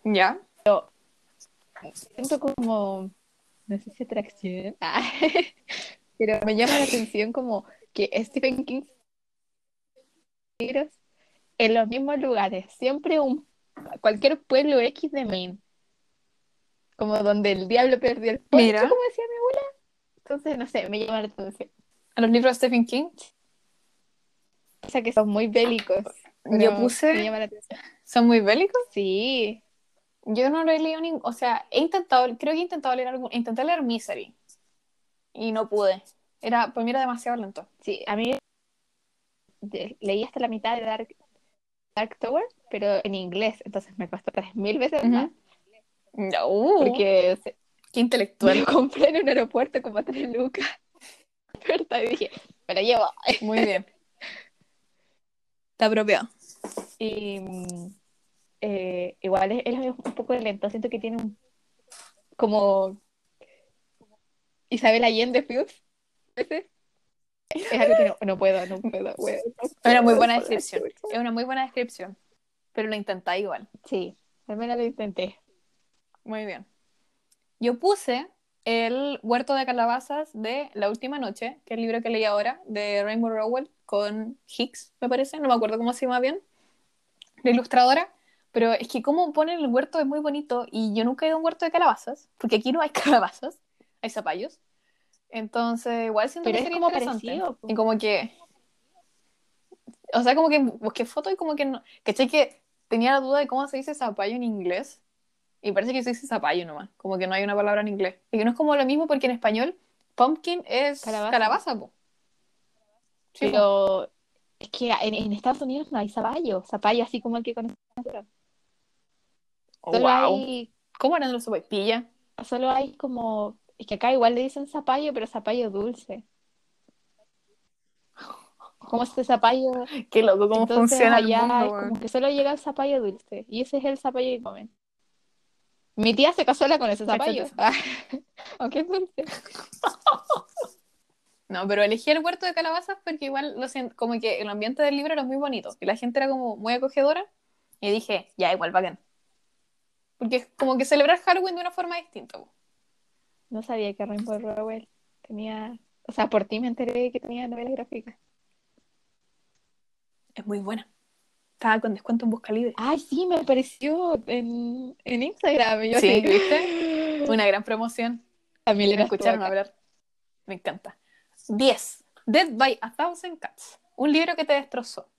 S1: Ya.
S2: Siento como, no sé si atracción, Ah. pero me llama la atención como que Stephen King libros en los mismos lugares, siempre un cualquier pueblo X de Maine, como donde el diablo perdió el poncho,
S1: Mira.
S2: como decía mi abuela. Entonces, no sé, me llama la atención.
S1: A los libros de Stephen King.
S2: O sea que son muy bélicos.
S1: Yo puse-
S2: Me llama la atención.
S1: ¿Son muy bélicos?
S2: Sí,
S1: Yo no lo he leído ni... O sea, he intentado... Creo que he intentado leer algún... Intenté leer Misery. Y no pude. Era... Pues mira, demasiado lento.
S2: sí, a mí leí hasta la mitad de Dark, Dark Tower, pero en inglés, entonces me costó tres mil veces más.
S1: No, uh,
S2: Porque se-
S1: qué
S2: me
S1: intelectual.
S2: lo compré en un aeropuerto como a tres lucas. Y dije, me lo llevo.
S1: Muy bien. Está apropiado.
S2: Y mm, eh, igual es, es un poco lento, siento que tiene un como Isabel Allende Fields. Es algo que no, no puedo, no puedo. weón, no
S1: Es una muy buena descripción. Es una muy buena descripción. Pero lo intenté igual.
S2: Sí, al menos lo intenté.
S1: Muy bien. Yo puse el Huerto de Calabazas de La Última Noche, que es el libro que leí ahora, de Rainbow Rowell con Hicks, me parece, no me acuerdo cómo se llama bien, la ilustradora, pero es que como ponen el huerto es muy bonito y yo nunca he ido a un huerto de calabazas, porque aquí no hay calabazas, hay zapallos. Entonces, igual siento
S2: Pero
S1: que
S2: es
S1: sería
S2: como parecido, po.
S1: Y como que... O sea, como que busqué foto y como que no... ¿Cachai? Que tenía la duda de cómo se dice zapallo en inglés. Y parece que se dice zapallo nomás. Como que no hay una palabra en inglés. Y que no es como lo mismo porque en español pumpkin es
S2: Calabaza.
S1: calabaza, po. Sí, po.
S2: Pero es que en, en Estados Unidos no hay zapallo, zapallo así como el que conocemos.
S1: Oh,
S2: Solo
S1: wow.
S2: hay,
S1: ¿Cómo eran los? Pilla.
S2: solo hay como, es que acá igual le dicen zapallo, pero zapallo dulce. Como este zapallo,
S1: Qué loco cómo
S2: entonces
S1: funciona
S2: allá
S1: el mundo,
S2: es
S1: weón.
S2: como que solo llega el zapallo dulce, y ese es el zapallo que comen. Mi tía se casó con ese zapallo, aunque es dulce.
S1: No, pero elegí el huerto de calabazas porque igual lo como que el ambiente del libro era muy bonito y la gente era como muy acogedora y dije, ya, igual bacán. Porque es como que celebrar Halloween de una forma distinta.
S2: No sabía que Rainbow Rowell tenía, o sea, por ti me enteré que tenía novela gráfica.
S1: Es muy buena. Estaba con descuento en Busca Libre.
S2: Ay, sí, me apareció en, en Instagram. yo
S1: Sí,
S2: así,
S1: ¿viste? Una gran promoción. Me
S2: le
S1: escucharon hablar. Me encanta. 10. Dead by a Thousand Cats. Un libro que te destrozó.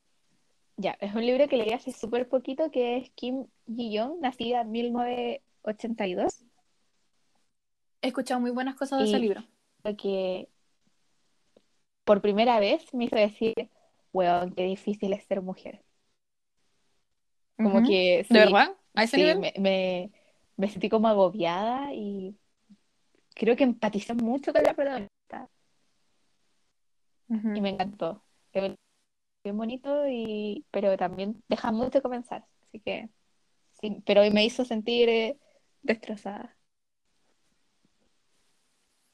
S2: Ya, es un libro que leí hace súper poquito que es Kim Ji-young, nacida en 1982.
S1: He escuchado muy buenas cosas de ese libro.
S2: Que por primera vez me hizo decir, weón, qué difícil es ser mujer. Como que sí,
S1: ¿De verdad? ¿A ese
S2: sí,
S1: nivel?
S2: me, me, me sentí como agobiada y creo que empaticé mucho con la protagonista. Y me encantó. Bien bonito, y, pero también deja mucho comenzar. Así que, sí, pero me hizo sentir eh, destrozada.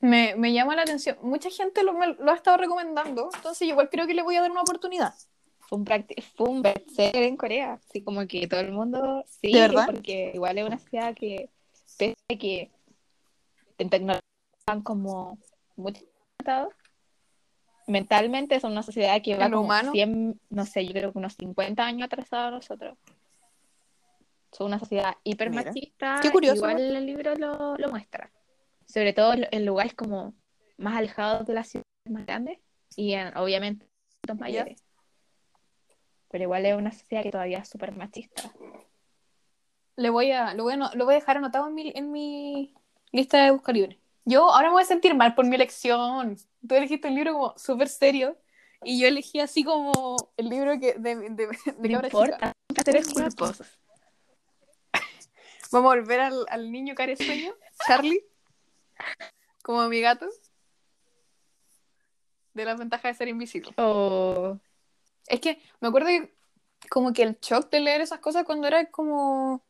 S1: Me, me llama la atención. Mucha gente lo, me lo ha estado recomendando, entonces igual creo que le voy a dar una oportunidad.
S2: Fue un, fue un bestseller en Corea, así como que todo el mundo sí,
S1: ¿De verdad?
S2: porque igual es una ciudad que, pese a que en tecnología están como mucho adelantados, mentalmente son una sociedad que va
S1: ¿En lo
S2: como
S1: humano?
S2: 100, no sé, yo creo que unos 50 años atrasados a nosotros. Son una sociedad hiper
S1: Mira.
S2: machista,
S1: Qué curioso.
S2: igual el libro lo, lo muestra. Sobre todo en- lugares como más alejados de las ciudades más grandes y en- obviamente en mayores. Pero igual es una sociedad que todavía es súper machista.
S1: Le voy a, lo, voy a, lo voy a dejar anotado en mi, en mi lista de busca libre. Yo ahora me voy a sentir mal por mi elección. Tú elegiste un libro como súper serio y yo elegí así como el libro que de, de, de
S2: No
S1: cabra
S2: importa, eres culposo.
S1: Vamos a volver al, al niño caresueño, Charlie, como mi gato. De las ventajas de ser invisible.
S2: Oh,
S1: Es que me acuerdo que como que el shock de leer esas cosas cuando era como,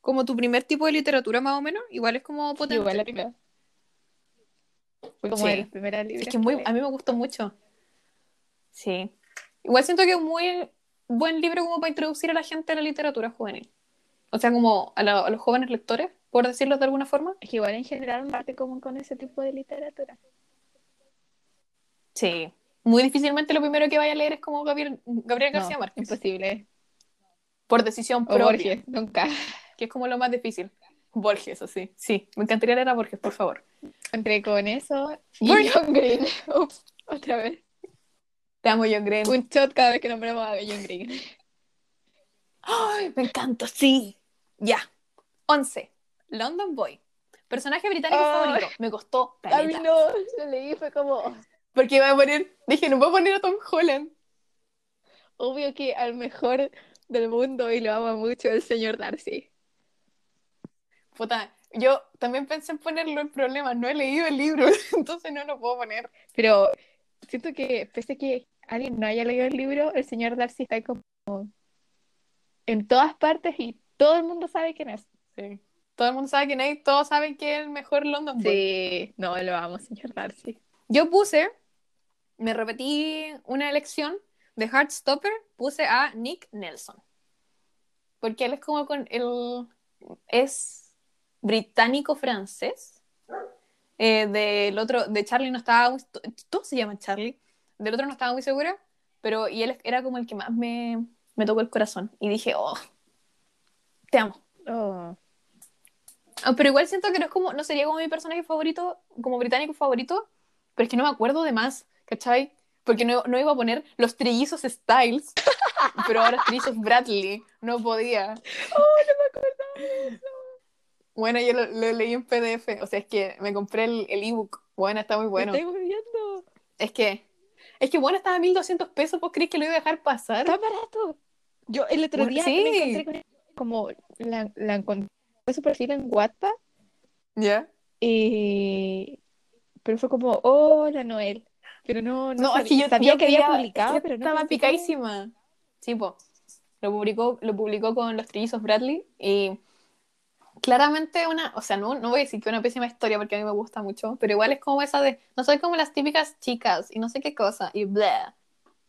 S1: como tu primer tipo de literatura más o menos, igual es como potente.
S2: igual la primera. Fue como
S1: Sí.
S2: de las primeras.
S1: Es que muy, a mí me gustó mucho. Sí. Igual siento que es un muy buen libro como para introducir a la gente a la literatura juvenil. O sea, como a, la- a los jóvenes lectores, por decirlo de alguna forma.
S2: Es que igual en general parte como con ese tipo de literatura.
S1: Sí. Muy difícilmente lo primero que vaya a leer es como Gabriel, Gabriel García
S2: No,
S1: Márquez.
S2: imposible.
S1: Por decisión
S2: O
S1: propia.
S2: Borges, nunca.
S1: Que es como lo más difícil. Borges, así. Sí. Me encantaría leer a Borges, por favor.
S2: Entré con eso y. John Green. Ups, otra vez.
S1: Te amo, John Green.
S2: Un shot cada vez que nombramos a John Green.
S1: ¡Ay, me encanta! Sí. Ya. 11. London Boy. Personaje británico favorito. Me costó
S2: A mí no, lo leí fue como
S1: Porque iba a poner, dije, no puedo poner a Tom Holland.
S2: obvio que al mejor del mundo y lo ama mucho el señor Darcy.
S1: Puta, yo también pensé en ponerlo en problemas, no he leído el libro, entonces no lo puedo poner.
S2: Pero siento que pese a que alguien no haya leído el libro, el señor Darcy está como en todas partes y todo el mundo sabe quién es.
S1: Sí. Todo el mundo sabe quién es, todos saben que es el mejor London Boy.
S2: Sí, no, lo amo, señor Darcy.
S1: Yo puse, me repetí una elección de Heartstopper, puse a Nick Nelson. Porque él es como con el es británico-francés. Eh, del otro, de Charlie no estaba todos se llaman Charlie. Del otro no estaba muy segura, pero y él era como el que más me, me tocó el corazón. Y dije, oh, te amo.
S2: Oh,
S1: Ah, Pero igual siento que no es como, no sería como mi personaje favorito, como británico favorito, pero es que no me acuerdo de más, ¿cachai? Porque no, no iba a poner los trillizos Styles, pero ahora trillizos Bradley, no podía. Bueno, yo lo, lo leí en PDF, o sea, es que me compré el, el ebook, bueno, está muy bueno.
S2: me estoy volviendo.
S1: Es que, es que bueno, estaba a 1200 pesos, ¿vos crees que lo iba a dejar pasar?
S2: Está barato. Yo el otro día
S1: sí.
S2: me encontré con como la, la encontré su perfil en Wattpad
S1: ¿Ya?
S2: y pero fue como hola Noel pero no no,
S1: No, es
S2: sabía,
S1: que yo
S2: sabía
S1: yo
S2: que había publicado
S1: es
S2: pero no
S1: estaba picadísima. Sí, po. Lo publicó, lo publicó con los trillizos Bradley y claramente una, o sea, no, no voy a decir que una pésima historia porque a mí me gusta mucho, pero igual es como esa de, no soy como las típicas chicas y no sé qué cosa y bla.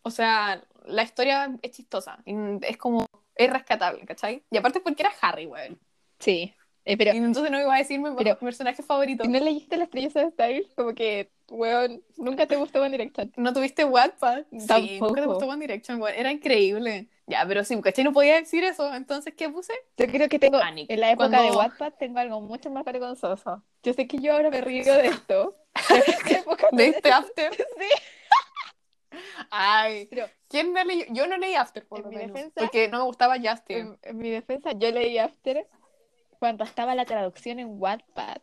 S1: O sea, la historia es chistosa, es como, es rescatable, ¿cachai? Y aparte porque era Harry, weón.
S2: sí eh, pero
S1: Y entonces no iba a decir mi
S2: Pero-
S1: personaje favorito.
S2: si no leíste las estrellas de Style como que weón nunca te gustó One Direction
S1: ¿No tuviste Wattpad? Sí,
S2: Tampoco.
S1: nunca te gustó One Direction, weón. Era increíble. Ya, pero sí, ¿cachai? No podía decir eso. Entonces, ¿qué puse?
S2: yo creo que tengo
S1: Panic.
S2: en la época
S1: Cuando-
S2: de Wattpad tengo algo mucho más vergonzoso yo sé que yo ahora me río de esto no
S1: ¿Leíste
S2: era-
S1: After?
S2: sí
S1: Ay,
S2: pero
S1: ¿quién no leyó? Yo no leí After, por lo menos.
S2: defensa-
S1: Porque no me gustaba Justin.
S2: en, en mi defensa yo leí After cuando estaba la traducción en Wattpad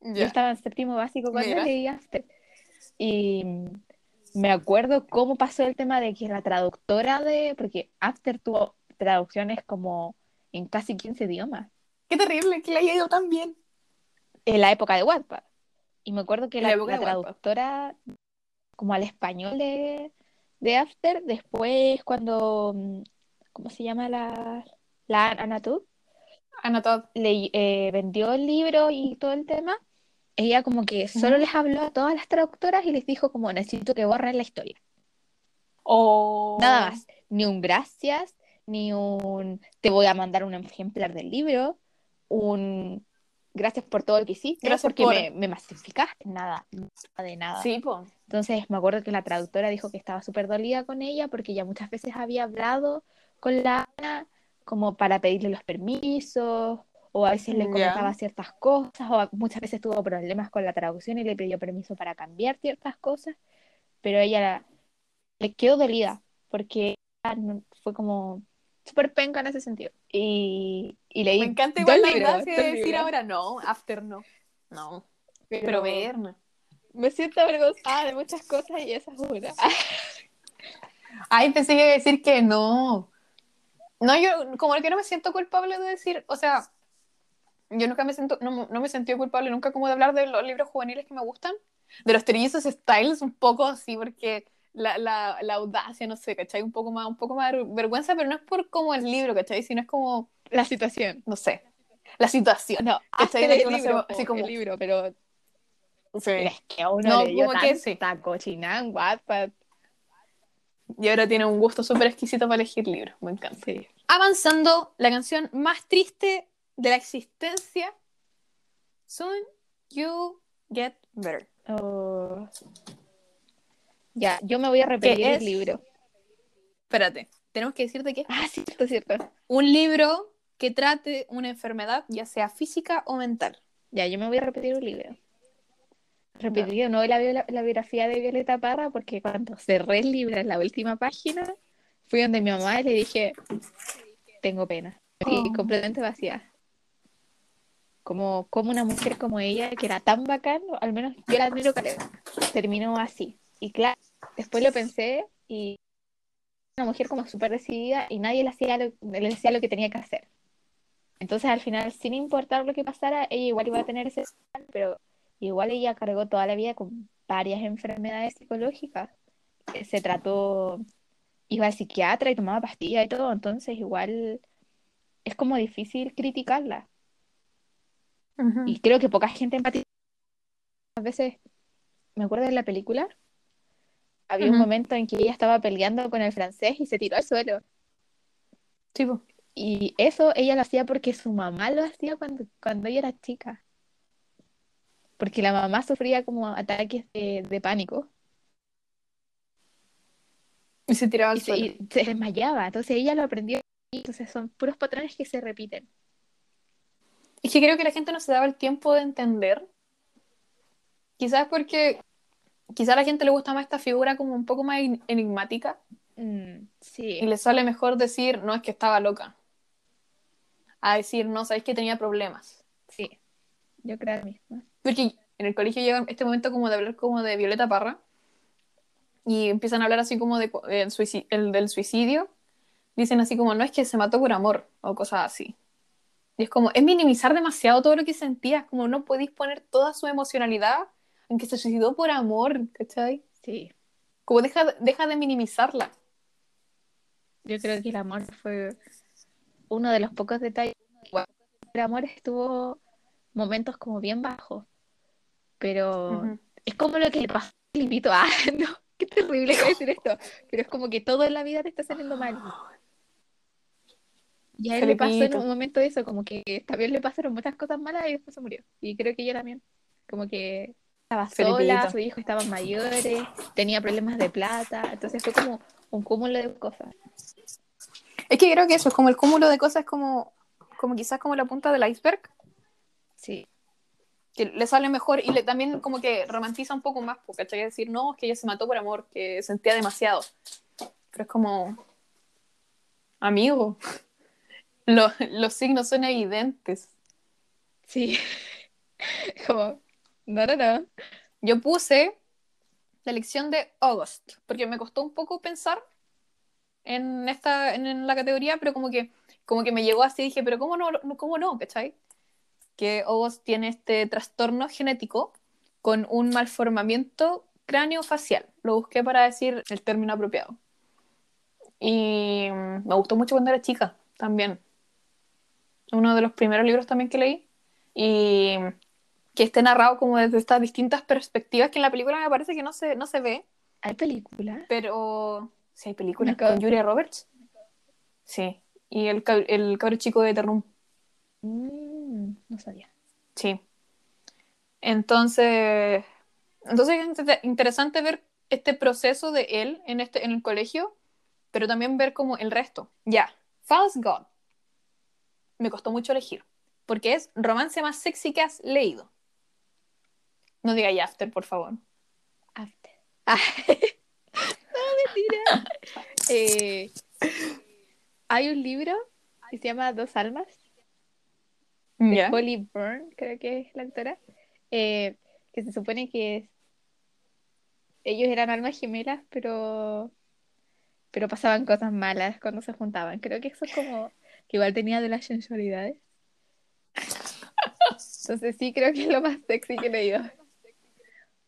S2: Yo estaba en séptimo básico cuando
S1: Mira.
S2: leí After. Y me acuerdo cómo pasó el tema de que la traductora de. Porque After tuvo traducciones como en casi 15 idiomas.
S1: Qué terrible que le haya ido tan bien.
S2: En la época de Wattpad. Y me acuerdo que
S1: la
S2: la, la traductora, como al español de, de After, después cuando. mm, ¿Cómo se llama la, la Ana Tut?
S1: Ana Todd.
S2: le eh, vendió el libro y todo el tema, ella como que solo les habló a todas las traductoras y les dijo como necesito que borren la historia.
S1: O...
S2: Nada más, ni un gracias, ni un te voy a mandar un ejemplar del libro, un gracias por todo lo que hiciste,
S1: Gracias
S2: porque
S1: por-
S2: me, me masificaste, nada, nada de nada.
S1: Sí, po.
S2: Entonces me acuerdo que la traductora dijo que estaba súper dolida con ella porque ya muchas veces había hablado con la como para pedirle los permisos o a veces le comentaba ciertas cosas o muchas veces tuvo problemas con la traducción y le pidió permiso para cambiar ciertas cosas, pero ella la- le quedó dolida porque fue como súper penca en ese sentido. Y, y leí
S1: Me encanta igual la
S2: libros,
S1: gracia de decir ahora no, After no. No. Pero Berna.
S2: Me siento avergonzada de muchas cosas y esa es una.
S1: Ay, pensé que iba a decir que no. No, yo como que no me siento culpable de decir, o sea, yo nunca me siento, no, no me sentí culpable nunca como de hablar de los libros juveniles que me gustan. De los trillizos styles, un poco así, porque la, la, la, audacia, no sé, ¿cachai? Un poco más, un poco más de vergüenza, pero no es por como el libro, ¿cachai? Sino es como...
S2: La situación.
S1: No sé. La situación.
S2: No,
S1: ¿cachai?
S2: el
S1: De que uno
S2: libro,
S1: se- así como...
S2: el libro, pero
S1: Sí.
S2: es que a uno
S1: No, como que
S2: tanta en Wattpad.
S1: Y ahora tiene un gusto súper exquisito para elegir libros, me encanta.
S2: Sí.
S1: Avanzando, la canción más triste de la existencia, Soon You Get Better.
S2: Oh. Ya, yo me voy a repetir
S1: ¿Qué
S2: el
S1: es?
S2: libro.
S1: Espérate, tenemos que decirte que
S2: Ah, cierto, cierto.
S1: un libro que trate una enfermedad, ya sea física o mental.
S2: Ya, yo me voy a repetir un libro. Repetiría no la, bio- la biografía de Violeta Parra porque cuando cerré el libro en la última página, fui donde mi mamá y le dije, tengo pena. Sí,
S1: Oh.
S2: completamente vacía. Como, como una mujer como ella, que era tan bacán, al menos yo la admiro terminó así. Y claro, después lo pensé y una mujer como súper decidida y nadie le, hacía lo- le decía lo que tenía que hacer. Entonces al final, sin importar lo que pasara, ella igual iba a tener ese pero igual ella cargó toda la vida con varias enfermedades psicológicas. Eh, Se trató, iba al psiquiatra y tomaba pastillas y todo, entonces igual es como difícil criticarla. Y creo que poca gente empatiza. A veces, me acuerdo de la película, había un momento en que ella estaba peleando con el francés y se tiró al suelo.
S1: Sí, po.
S2: Y eso ella lo hacía porque su mamá lo hacía cuando, cuando ella era chica. Porque la mamá sufría como ataques de, de pánico
S1: Y se tiraba al
S2: y se,
S1: suelo.
S2: y se desmayaba. Entonces ella lo aprendió. Entonces son puros patrones que se repiten.
S1: Es que creo que la gente no se daba el tiempo de entender. Quizás porque quizás a la gente le gusta más esta figura como un poco más en- enigmática
S2: Mm, sí.
S1: y le sale mejor decir, no es que estaba loca, a decir, no, sabéis que tenía problemas.
S2: Sí. Yo creo lo mismo.
S1: Porque en el colegio llega este momento como de hablar como de Violeta Parra y empiezan a hablar así como de, el suici- el del suicidio. Dicen así como, no es que se mató por amor o cosas así. Y es como, es minimizar demasiado todo lo que sentías, como no podéis poner toda su emocionalidad en que se suicidó por amor, ¿cachai?
S2: Sí.
S1: Como deja, deja de minimizarla.
S2: Yo creo que el amor fue uno de los pocos detalles. El amor estuvo momentos como bien bajos. Pero es como lo que le pasó a Filipito. Ah, no, qué terrible que decir esto. Pero es como que todo en la vida te está saliendo mal. Y a él le pasó en
S1: Felipito.
S2: un momento eso, como que también le pasaron muchas cosas malas y después se murió. Y creo que ella también. Como que estaba sola, sus hijos estaban mayores, tenía problemas de plata. Entonces fue como un cúmulo de cosas.
S1: Es que creo que eso es como el cúmulo de cosas, como, como quizás como la punta del iceberg,
S2: Sí.
S1: que le sale mejor y le, también como que romantiza un poco más, porque ¿cachai? decir, no, es que ella se mató por amor, que sentía demasiado. Pero es como, amigo, lo- los signos son evidentes.
S2: Sí. Como, no, no, no.
S1: Yo puse la elección de August, porque me costó un poco pensar en esta, en, en la categoría, pero como que, como que me llegó así, dije, pero ¿cómo no, cómo no, cachai? Que August tiene este trastorno genético con un malformamiento cráneo-facial. Lo busqué para decir el término apropiado. Y me gustó mucho cuando era chica, también. Uno de los primeros libros también que leí. Y que esté narrado como desde estas distintas perspectivas que en la película me parece que no se, no se ve,
S2: ¿Hay película?
S1: pero sí hay
S2: acabo-
S1: con Julia Roberts. Sí, y el, el cabro chico de Terrum.
S2: Mm, no sabía.
S1: Sí. Entonces, entonces es inter- interesante ver este proceso de él en, este, en el colegio, pero también ver como el resto. Ya, False God. Me costó mucho elegir, porque es romance más sexy que has leído. No diga ya After, por favor.
S2: After. Ah. no, mentira. Eh, hay un libro que se llama Dos Almas, de. Holly Byrne, creo que es la autora, eh, que se supone que ellos eran almas gemelas, pero pero pasaban cosas malas cuando se juntaban. Creo que eso es como que igual tenía de las sensualidades. Entonces sí creo que es lo más sexy que he leído.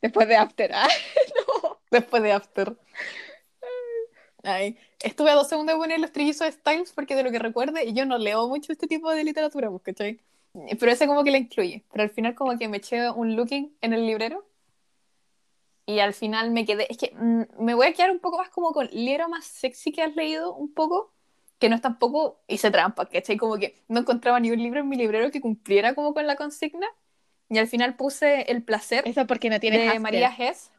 S2: Después de After. Ah, no.
S1: Después de After. Ay, estuve a dos segundos de poner los trillizos de Styles porque de lo que recuerde, y yo no leo mucho este tipo de literatura, pues, ¿cachai? Pero ese como que la incluye. Pero al final como que me eché un looking en el librero y al final me quedé, es que mm, me voy a quedar un poco más como con libro más sexy que has leído, un poco, que no es tampoco, hice trampa, ¿cachai? Como que no encontraba ni un libro en mi librero que cumpliera como con la consigna. Y al final puse El placer
S2: Eso porque no tiene
S1: de
S2: After.
S1: María Hess.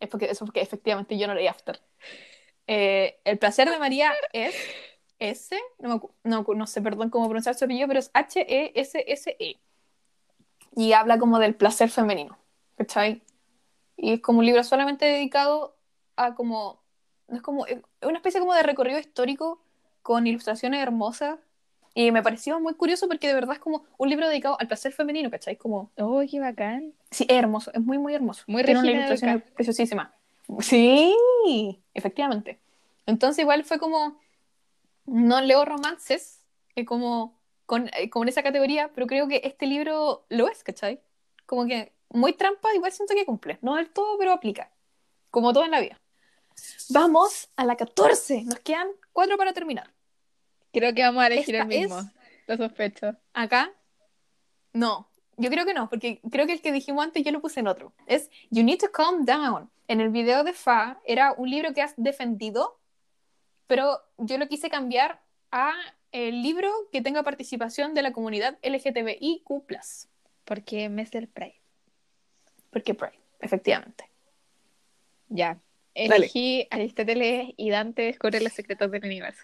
S1: Es porque, eso porque efectivamente yo no leí After. Eh, el placer de María es S, no, no, no sé, perdón cómo pronunciar su apellido, pero es H-E-S-S-E. Y habla como del placer femenino, ¿cachai? Y es como un libro solamente dedicado a como, no es como, es una especie como de recorrido histórico con ilustraciones hermosas. Y me pareció muy curioso porque de verdad es como un libro dedicado al placer femenino, ¿cachai? Como
S2: Oh, qué bacán.
S1: Sí, es hermoso, es muy, muy hermoso.
S2: Muy
S1: Tiene una ilustración preciosísima. Sí, efectivamente. Entonces igual fue como, no leo romances, eh, como, con, eh, como en esa categoría, pero creo que este libro lo es, ¿cachai? Como que muy trampa, igual siento que cumple. No del todo, pero aplica. Como todo en la vida. Vamos a la 14. Nos quedan cuatro para terminar.
S2: Creo que vamos a elegir
S1: Esta
S2: el mismo.
S1: es-
S2: Lo sospecho.
S1: Acá, no. Yo creo que no, porque creo que el que dijimos antes yo lo puse en otro. Es You Need to Calm Down. En el video de Fa era un libro que has defendido, pero yo lo quise cambiar a el libro que tenga participación de la comunidad LGTBIQ+.
S2: Porque del Pride.
S1: Porque Pride, efectivamente.
S2: Ya.
S1: Dale.
S2: Elegí Aristóteles y Dante descubre los secretos del universo.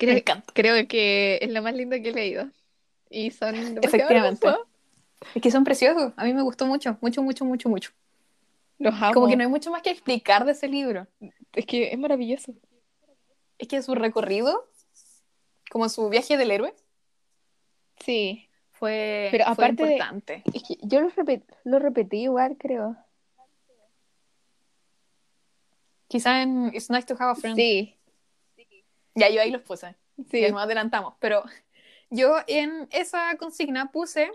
S1: Me
S2: Creo,
S1: encanta.
S2: creo que es lo más lindo que he leído. Y son
S1: Efectivamente.
S2: hermosos.
S1: Es que son preciosos. A mí me gustó mucho, mucho, mucho, mucho, mucho.
S2: Los amo.
S1: Como que no hay mucho más que explicar de ese libro.
S2: Es que es maravilloso.
S1: Es que su recorrido, como su viaje del héroe,
S2: Sí.
S1: fue,
S2: Pero
S1: fue
S2: de-
S1: importante.
S2: Es que yo lo, repet- lo repetí igual, creo.
S1: Quizá en It's Nice to Have a Friend.
S2: Sí.
S1: Ya, yo ahí los puse.
S2: Sí.
S1: Ya nos adelantamos. Pero yo en esa consigna puse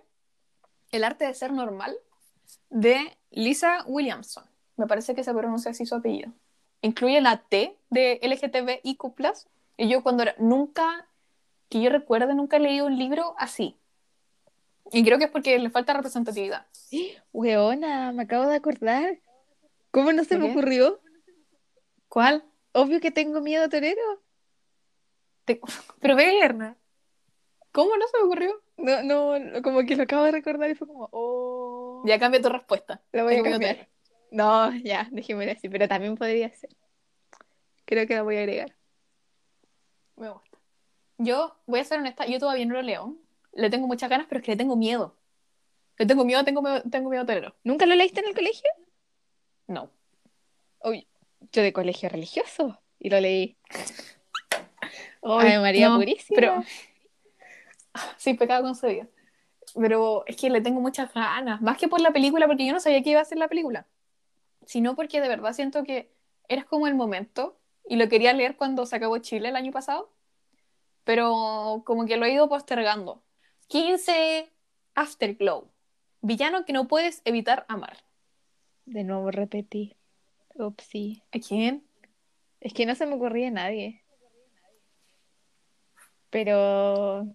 S1: El arte de ser normal de Lisa Williamson. Me parece que se pronuncia así su apellido. Incluye la T de LGTBIQ+. Y yo cuando era, nunca, que yo recuerde, nunca he leído un libro así. Y creo que es porque le falta representatividad.
S2: Weona, me acabo de acordar. ¿Cómo no se
S1: ¿De
S2: me
S1: qué?
S2: ocurrió?
S1: ¿Cuál?
S2: Obvio que tengo miedo torero.
S1: Te- Pero verna. ¿Cómo no se me ocurrió?
S2: No, no, como que lo acabo de recordar y fue como, oh.
S1: Ya cambia tu respuesta.
S2: Lo voy a cambiar. No, ya, dejémoslo así, pero también podría ser. Creo que la voy a agregar.
S1: Me gusta. Yo voy a ser honesta, yo todavía no lo leo. Le tengo muchas ganas, pero es que le tengo miedo. Le tengo miedo, tengo miedo, tengo miedo torero.
S2: ¿Nunca lo leíste en el colegio?
S1: No.
S2: Uy, yo de colegio religioso y lo leí.
S1: Ay,
S2: Ay, María
S1: no,
S2: Purísima.
S1: Pero, sí, pecado concebido. Pero es que le tengo muchas ganas. Más que por la película, porque yo no sabía que iba a ser la película. Sino porque de verdad siento que era como el momento. Y lo quería leer cuando se acabó Chile el año pasado. Pero como que lo he ido postergando. 15 Afterglow. Villano que no puedes evitar amar.
S2: De nuevo repetí. Upsi.
S1: ¿A quién?
S2: Es que no se me ocurría a nadie. Pero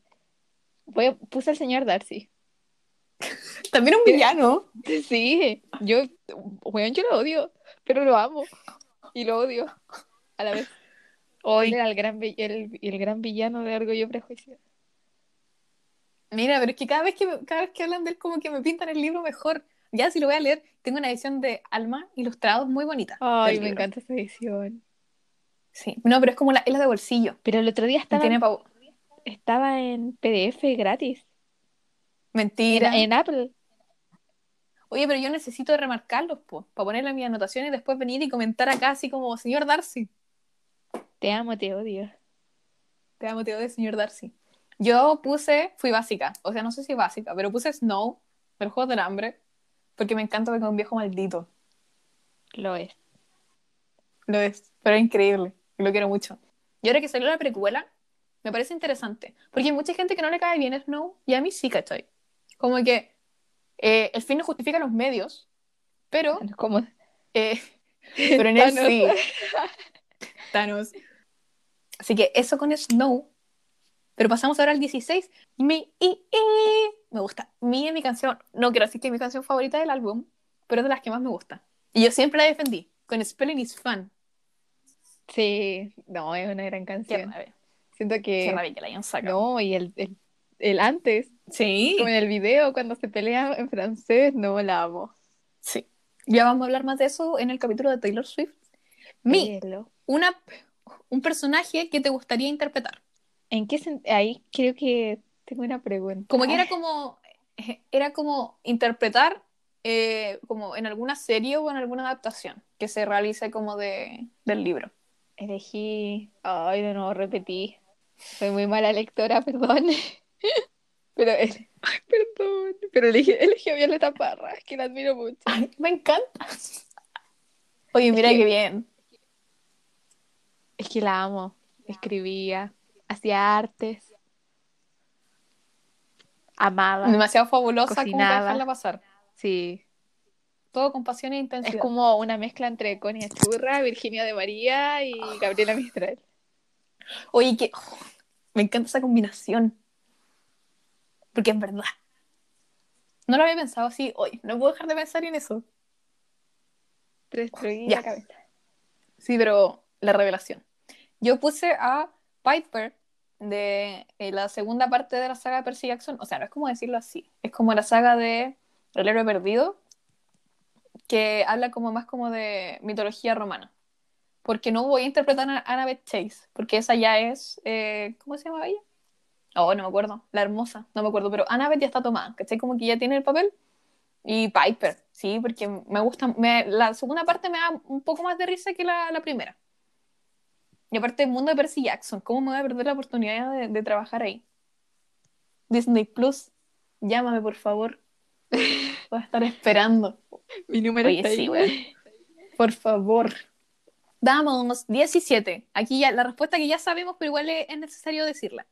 S2: voy a- puse al señor Darcy.
S1: También un villano.
S2: Sí, yo, weón, yo lo odio, pero lo amo. Y lo odio a la vez.
S1: Hoy.
S2: Él era el gran, el, el gran villano de Orgullo y Prejuicio.
S1: Mira, pero es que cada vez que, cada vez que hablan de él, como que me pintan el libro mejor. Ya, si lo voy a leer, tengo una edición de Alma ilustrado muy bonita.
S2: Ay, me
S1: libro.
S2: encanta esa edición.
S1: Sí, no, pero es como la, es la de bolsillo.
S2: Pero el otro día estaba,
S1: Tiene pavo.
S2: Estaba en PDF gratis. En,
S1: Mentira.
S2: en Apple.
S1: Oye, pero yo necesito remarcarlos, po, para ponerle mis anotaciones y después venir y comentar acá así como, señor Darcy.
S2: Te amo, te odio.
S1: Te amo, te odio, señor Darcy. Yo puse, fui básica, o sea, no sé si básica, pero puse Snow, del Juego del Hambre, porque me encanta porque es un viejo maldito.
S2: Lo es.
S1: Lo es, pero es increíble. Lo quiero mucho. Y ahora que salió la precuela, me parece interesante. Porque hay mucha gente que no le cae bien Snow, y a mí sí, ¿cachai? Como que eh, el fin no justifica los medios, pero.
S2: Como
S1: eh, pero en él sí. Thanos. Así que eso con Snow. Pero pasamos ahora al 16. Mi, y, y. Me gusta. Mi es mi canción. No quiero decir que es mi canción favorita del álbum, pero es de las que más me gusta. Y yo siempre la defendí. Con Spelling is Fun.
S2: Sí, no, es una gran
S1: Qué
S2: canción.
S1: rabia.
S2: Siento
S1: Qué
S2: que.
S1: rabia que la hayan sacado.
S2: No, y el, el, el antes,
S1: Sí.
S2: como en el video, cuando se pelea en francés, no la amo.
S1: Sí. Ya vamos a hablar más de eso en el capítulo de Taylor Swift. Mi, una, un personaje que te gustaría interpretar.
S2: ¿En qué sen- Ahí creo que tengo una pregunta.
S1: Como que era como, era como interpretar eh, como en alguna serie o en alguna adaptación que se realice como de, del libro.
S2: Elegí. Ay, de nuevo repetí. Soy muy mala lectora, perdón. Pero, el- ay, perdón. Pero elegí, elegí a Violeta Parra, es que la admiro mucho.
S1: Ay, me encanta. Oye, mira
S2: que-
S1: qué bien.
S2: Es que la amo. Escribía, hacía artes. Amaba.
S1: Demasiado fabulosa como
S2: Cocinaba.
S1: dejarla pasar.
S2: Sí.
S1: Todo con pasión e
S2: Es
S1: intensidad.
S2: como una mezcla entre Connie Churra, Virginia de María y Gabriela Mistral.
S1: Oye, que oh, me encanta esa combinación. Porque es verdad. No lo había pensado así hoy. No puedo dejar de pensar en eso.
S2: Te destruí
S1: Ya.
S2: la cabeza.
S1: Sí, pero la revelación. Yo puse a Piper de eh, la segunda parte de la saga de Percy Jackson. O sea, no es como decirlo así. Es como la saga de El héroe perdido, que habla como más como de mitología romana. Porque no voy a interpretar a Annabeth Chase, porque esa ya es. eh, ¿Cómo se llama ella? Oh, no me acuerdo. La hermosa, no me acuerdo. Pero Annabeth ya está tomada, ¿cachai? Como que ya tiene el papel. Y Piper, sí, porque me gusta. me- la segunda parte me da un poco más de risa que la, la primera. Y aparte, el mundo de Percy Jackson, ¿cómo me voy a perder la oportunidad de, de trabajar ahí? Disney Plus, llámame por favor. Voy a estar esperando.
S2: Mi número
S1: Oye,
S2: está ahí.
S1: sí, güey. Por favor. Damos 17. Aquí ya la respuesta que ya sabemos, pero igual es, es necesario decirla.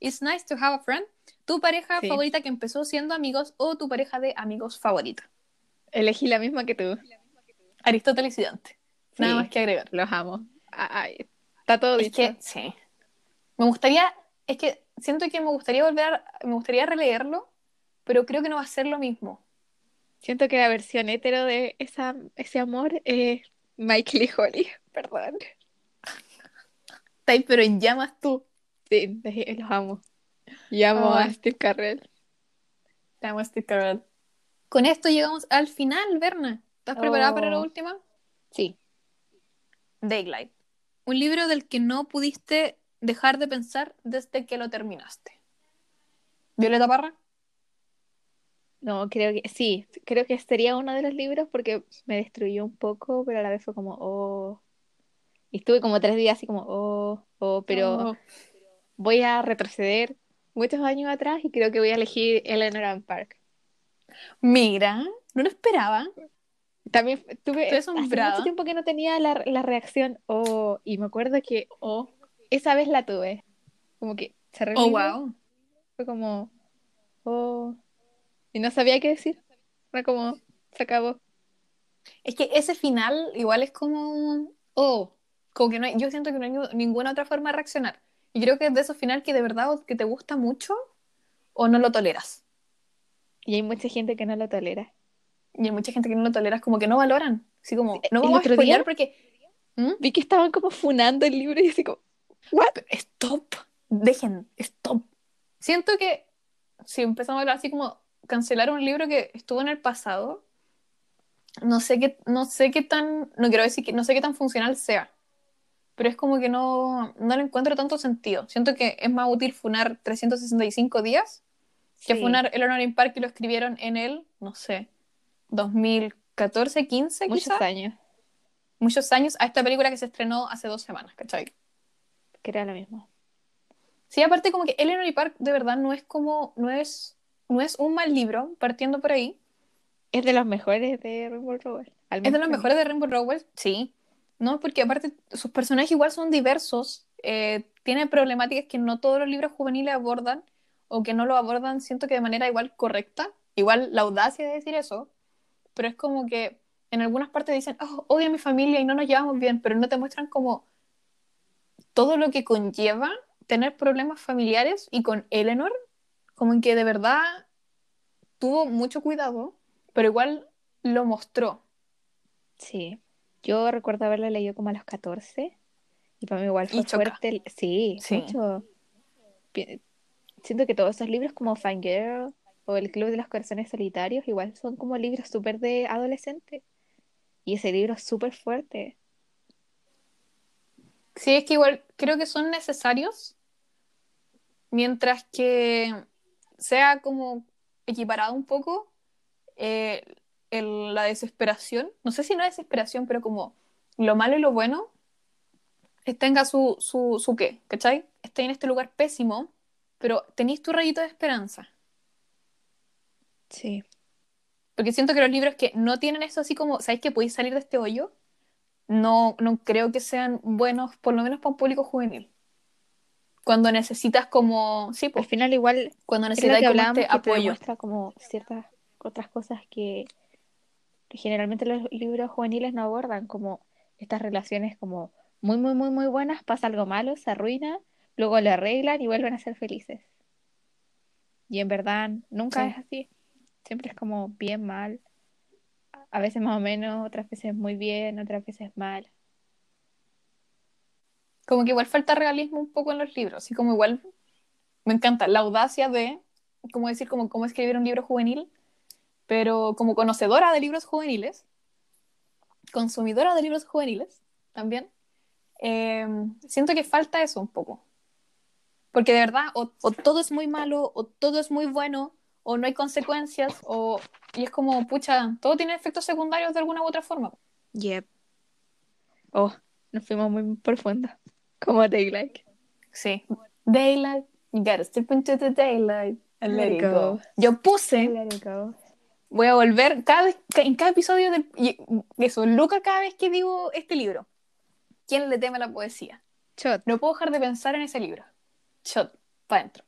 S1: It's nice to have a friend. Tu pareja
S2: Sí.
S1: favorita que empezó siendo amigos o tu pareja de amigos favorita.
S2: Elegí la misma que tú.
S1: Aristóteles y Dante. Nada más que agregar.
S2: Los amo. Ay, está todo
S1: Es
S2: dicho.
S1: que, sí. Me gustaría, es que siento que me gustaría volver, a- me gustaría releerlo, pero creo que no va a ser lo mismo.
S2: Siento que la versión hetero de esa, ese amor es Michael y Holly. Perdón.
S1: Está ahí, pero en llamas tú.
S2: Sí, los amo. Y amo
S1: Ay.
S2: a Steve Carrell.
S1: Te amo, Steve Carell. Con esto llegamos al final, Berna. ¿Estás preparada para la
S2: Oh.
S1: última?
S2: Sí.
S1: Daylight. Un libro del que no pudiste dejar de pensar desde que lo terminaste. ¿Violeta Parra?
S2: No, creo que sí. Creo que sería uno de los libros porque me destruyó un poco, pero a la vez fue como, oh. Y estuve como tres días así como, oh, oh, pero
S1: Oh.
S2: voy a retroceder muchos años atrás y creo que voy a elegir Eleanor and Park.
S1: Mira, no lo esperaba.
S2: También tuve hace mucho tiempo que no tenía la, la reacción, oh, y me acuerdo que
S1: Oh,
S2: esa vez la tuve. Como que el
S1: oh wow.
S2: fue como, oh, y no sabía qué decir. Fue como, se acabó.
S1: Es que ese final igual es como, oh, como que no hay- yo siento que no hay ni- ninguna otra forma de reaccionar. Y creo que es de esos final que de verdad o que te gusta mucho o no lo toleras.
S2: Y hay mucha gente que no lo tolera.
S1: Y hay mucha gente que no lo toleras, como que no valoran. Así como,
S2: Sí,
S1: no vamos a porque... ¿Mm?
S2: Vi que estaban como funando el libro y así como,
S1: Pero Stop, dejen, stop. Siento que si empezamos a hablar así como cancelar un libro que estuvo en el pasado, no sé qué, no sé qué tan, no quiero decir que no sé qué tan funcional sea, pero es como que no, no le encuentro tanto sentido. Siento que es más útil funar 365 días que
S2: Sí.
S1: funar Eleanor in Park que lo escribieron en el, no sé, 2014, 15
S2: muchos
S1: quizás,
S2: años,
S1: muchos años, a esta película que se estrenó hace dos semanas, ¿cachai?
S2: que era lo mismo.
S1: Sí, aparte como que Eleanor y Park de verdad no es como, no es, no es un mal libro, partiendo por ahí,
S2: Es de los mejores de Rainbow Rowell.
S1: Es de los mejores de Rainbow Rowell, sí. No, porque aparte sus personajes igual son diversos, eh, tiene problemáticas que no todos los libros juveniles abordan o que no lo abordan, siento que de manera igual correcta, igual la audacia de decir eso, pero es como que en algunas partes dicen, oh, odio a mi familia y no nos llevamos bien, pero no te muestran como todo lo que conlleva tener problemas familiares y con Eleanor, como en que de verdad tuvo mucho cuidado, pero igual lo mostró.
S2: Sí, yo recuerdo haberla leído como a los 14 y para mí igual fue fuerte. Sí, sí, mucho. Siento que todos esos libros como Fangirl o El Club de los Corazones Solitarios igual son como libros súper de adolescente. Y ese libro es súper fuerte.
S1: Sí, es que igual creo que son necesarios, mientras que sea como equiparado un poco eh, la desesperación, no sé si no desesperación, pero como lo malo y lo bueno, tenga su, su, su qué, ¿cachai? Esté en este lugar pésimo, pero tenéis tu rayito de esperanza.
S2: Sí.
S1: Porque siento que los libros que no tienen eso así como, ¿sabéis que podéis salir de este hoyo? No, no creo que sean buenos, por lo menos para un público juvenil. Cuando necesitas como, sí,
S2: pues, al final igual cuando necesitas como este apoyo. muestra como ciertas otras cosas que, que generalmente los libros juveniles no abordan, como estas relaciones como muy, muy, muy, muy buenas, pasa algo malo, se arruina, luego lo arreglan y vuelven a ser felices. Y en verdad nunca es así. Siempre es como bien mal. A veces más o menos, otras veces muy bien, otras veces mal.
S1: Como que igual falta realismo un poco en los libros. Y como igual me encanta la audacia de, como decir, como cómo escribir un libro juvenil, pero como conocedora de libros juveniles, consumidora de libros juveniles también, Em, siento que falta eso un poco. Porque de verdad, o, todo es muy malo, o todo es muy bueno, o no hay consecuencias, o... Y es como, pucha, todo tiene efectos secundarios de alguna u otra forma.
S2: Yep. Oh, nos fuimos muy profundo. Como Daylight.
S1: Sí. Daylight, you gotta step into the daylight and let, it go. Yo puse...
S2: Let it go.
S1: Voy a volver cada vez, en cada episodio de eso, Luca cada vez que digo este libro. ¿Quién le teme la poesía?
S2: Shot.
S1: No puedo dejar de pensar en ese libro. Shot, para adentro.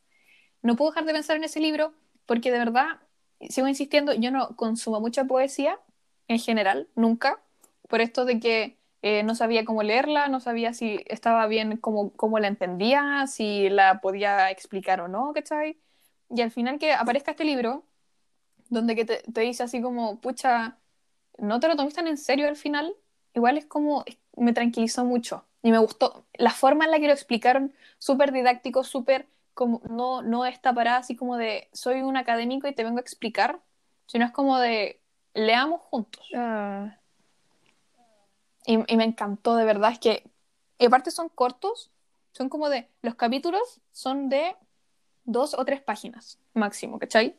S1: No puedo dejar de pensar en ese libro porque de verdad, sigo insistiendo, yo no consumo mucha poesía en general, nunca, por esto de que eh, no sabía cómo leerla, no sabía si estaba bien, cómo, cómo la entendía, si la podía explicar o no, ¿cachai? Y al final que aparezca este libro, donde que te, te dice así como, pucha, no te lo tomaste tan en serio al final, igual es como, me tranquilizó mucho y me gustó la forma en la que lo explicaron, súper didáctico, súper como no, no está parada así como de soy un académico y te vengo a explicar, sino es como de leamos juntos.
S2: Ah.
S1: Y, me encantó, de verdad, es que, y aparte son cortos, son como de, los capítulos son de dos o tres páginas máximo, ¿cachai?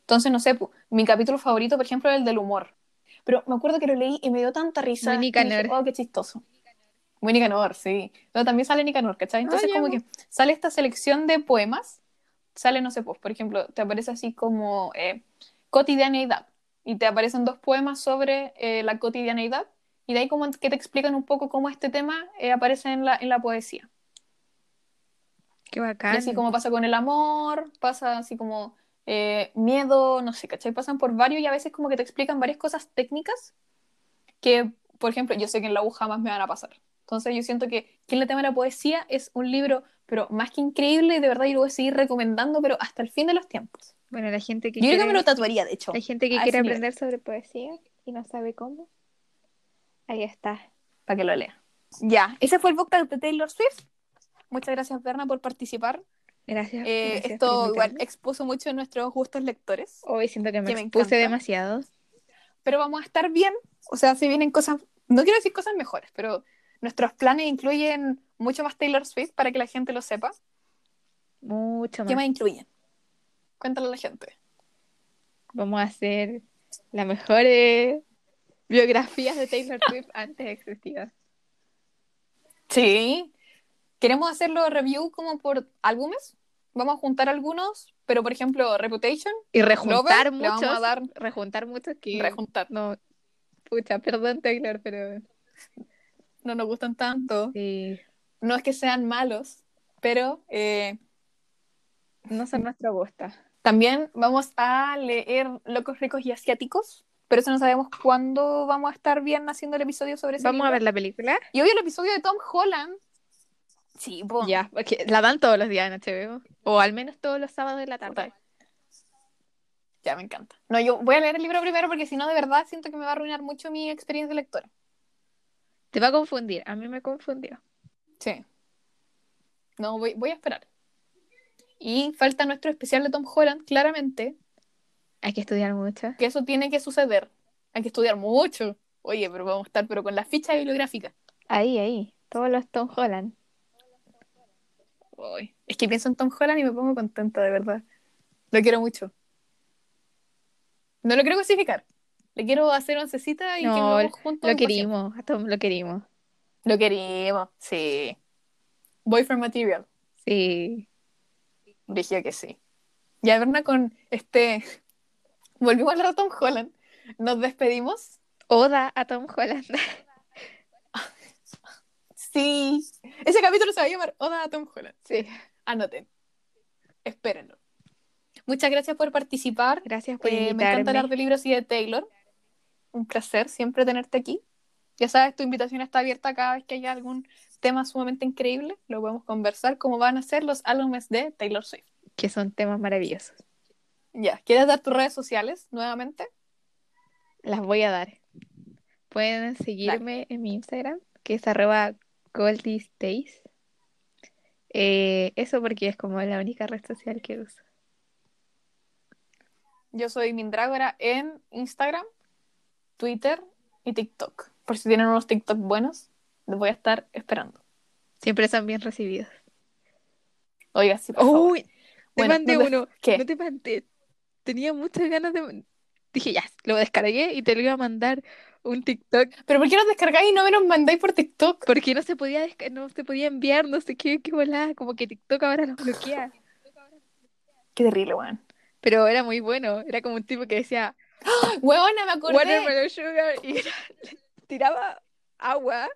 S1: Entonces, no sé, mi capítulo favorito, por ejemplo, es el del humor. Pero me acuerdo que lo leí y me dio tanta risa.
S2: Muy Nicanor.
S1: oh, qué chistoso. Muy Nicanor, sí. Pero también sale Nicanor, ¿cachai? Entonces, como que sale esta selección de poemas. Sale, no sé, pues, por ejemplo, te aparece así como eh, cotidianeidad. Y te aparecen dos poemas sobre eh, la cotidianeidad. Y de ahí como que te explican un poco cómo este tema eh, aparece en la, en la poesía.
S2: Qué bacán.
S1: Y así como pasa con el amor, pasa así como eh, miedo, no sé, ¿cachai? Pasan por varios y a veces como que te explican varias cosas técnicas que, por ejemplo, yo sé que en la U jamás me van a pasar. Entonces yo siento que ¿Quién le teme la poesía? es un libro, pero más que increíble y de verdad yo lo voy a seguir recomendando, pero hasta el fin de los tiempos.
S2: Bueno, la gente que
S1: Yo creo que me lo tatuaría, de hecho.
S2: La gente que quiere aprender sobre poesía y no sabe cómo. Ahí está.
S1: Para que lo lea. Ya, ese fue el book de Taylor Swift. Muchas gracias, Berna, por participar.
S2: Gracias.
S1: Eh, esto igual expuso mucho nuestros gustos lectores.
S2: Hoy siento que me, expuse demasiado.
S1: Pero vamos a estar bien. O sea, si vienen cosas, no quiero decir cosas mejores, pero nuestros planes incluyen mucho más Taylor Swift para que la gente lo sepa.
S2: Mucho más.
S1: ¿Qué más incluyen? Cuéntale a la gente.
S2: Vamos a hacer las mejores biografías de Taylor Swift antes existidas.
S1: Sí, ¿Queremos hacerlo review como por álbumes? vamos a juntar algunos, pero por ejemplo, Reputation,
S2: Y rejuntar
S1: Lover, le vamos
S2: muchos.
S1: a dar
S2: Rejuntar muchos que.
S1: rejuntar.
S2: No. Pucha, perdón, Taylor, pero.
S1: No nos gustan tanto.
S2: Sí.
S1: No es que sean malos, pero eh,
S2: No son nuestro gusto.
S1: también vamos a leer Locos, Ricos y Asiáticos. Pero eso no sabemos cuándo vamos a estar bien haciendo el episodio sobre ese
S2: Vamos a ver la película.
S1: Y hoy el episodio de Tom Holland. Sí, po.
S2: Ya, porque la dan todos los días en HBO. O al menos todos los sábados de la tarde.
S1: Ya, me encanta. No, yo voy a leer el libro primero porque si no, de verdad siento que me va a arruinar mucho mi experiencia de lectora.
S2: Te va a confundir. A mí me confundió.
S1: Sí. No, voy, voy a esperar. Y falta nuestro especial de Tom Holland, claramente,
S2: Hay que estudiar mucho.
S1: que eso tiene que suceder. Hay que estudiar mucho. Oye, pero vamos a estar pero con la ficha bibliográfica.
S2: Ahí, ahí. Todos los Tom Holland.
S1: Uy, Es que pienso en Tom Holland y me pongo contenta, de verdad. Lo quiero mucho. No lo quiero clasificar. Le quiero hacer oncecita y
S2: No,
S1: juntos.
S2: Lo querimos. A Tom lo querimos.
S1: Lo querimos, sí. Boyfriend Material.
S2: Sí.
S1: Dije que sí. Ya, Berna, con este. Volvimos a hablar de Tom Holland. Nos despedimos.
S2: Oda a Tom Holland.
S1: Sí. Ese capítulo se va a llamar Oda a Tom Holland.
S2: Sí.
S1: Anoten. Espérenlo. Muchas gracias por participar.
S2: Gracias por
S1: Eh, me encanta hablar de libros y de Taylor. Un placer siempre tenerte aquí. Ya sabes, tu invitación está abierta cada vez que haya algún tema sumamente increíble. Lo podemos conversar, como van a ser los álbumes de Taylor Swift.
S2: Que son temas maravillosos.
S1: Ya, ¿quieres dar tus redes sociales nuevamente?
S2: Las voy a dar. Pueden seguirme en mi Instagram, que es arroba goldiestays. Eh, eso porque es como la única red social que uso.
S1: Yo soy Mindrágora en Instagram, Twitter y TikTok. Por si tienen unos TikTok buenos, los voy a estar esperando.
S2: Siempre son bien recibidos.
S1: Oiga, sí, por favor.
S2: Uy, te
S1: Bueno,
S2: mandé
S1: no te-
S2: uno.
S1: ¿Qué?
S2: No te mandé. Tenía muchas ganas de. Dije, ya, lo descargué y te lo iba a mandar un TikTok.
S1: ¿Pero por qué los descargáis y no me los mandáis por TikTok?
S2: Porque no se podía no se podía enviar, no sé qué, qué volada. Como que TikTok ahora los bloquea.
S1: Qué terrible, weón.
S2: Pero era muy bueno. Era como un tipo que decía,
S1: Weona, me acordé.
S2: Watermelon sugar y tiraba agua,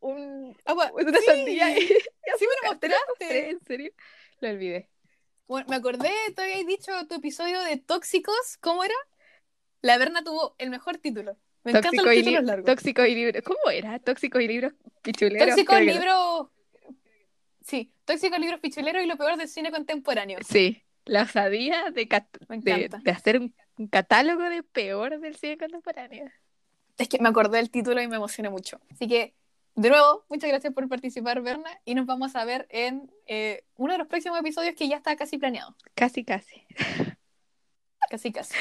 S2: un,
S1: Agua-
S2: una
S1: sí,
S2: sandía y
S1: Sí me lo
S2: mostré,
S1: mostraste.
S2: en serio. Lo olvidé.
S1: Bueno, me acordé, te habías dicho tu episodio de Tóxicos, ¿cómo era? La Berna tuvo el mejor título. Me encantan
S2: Tóxico
S1: los
S2: y,
S1: títulos largos.
S2: tóxico y libros. ¿Cómo era? Tóxico y libros pichuleros.
S1: Tóxico
S2: creo que era.
S1: libro. Sí, Tóxico libros pichuleros y lo peor del cine contemporáneo.
S2: Sí, la osadía de, cat- de, de hacer un, un catálogo de peor del cine contemporáneo.
S1: Es que me acordé del título y me emocioné mucho. Así que, de nuevo, muchas gracias por participar, Berna. Y nos vamos a ver en eh, uno de los próximos episodios que ya está casi planeado.
S2: Casi, casi.
S1: Casi, casi.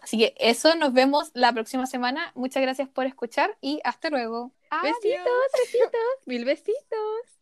S1: Así que eso, nos vemos la próxima semana. Muchas gracias por escuchar y hasta luego.
S2: Besitos, besitos, mil besitos.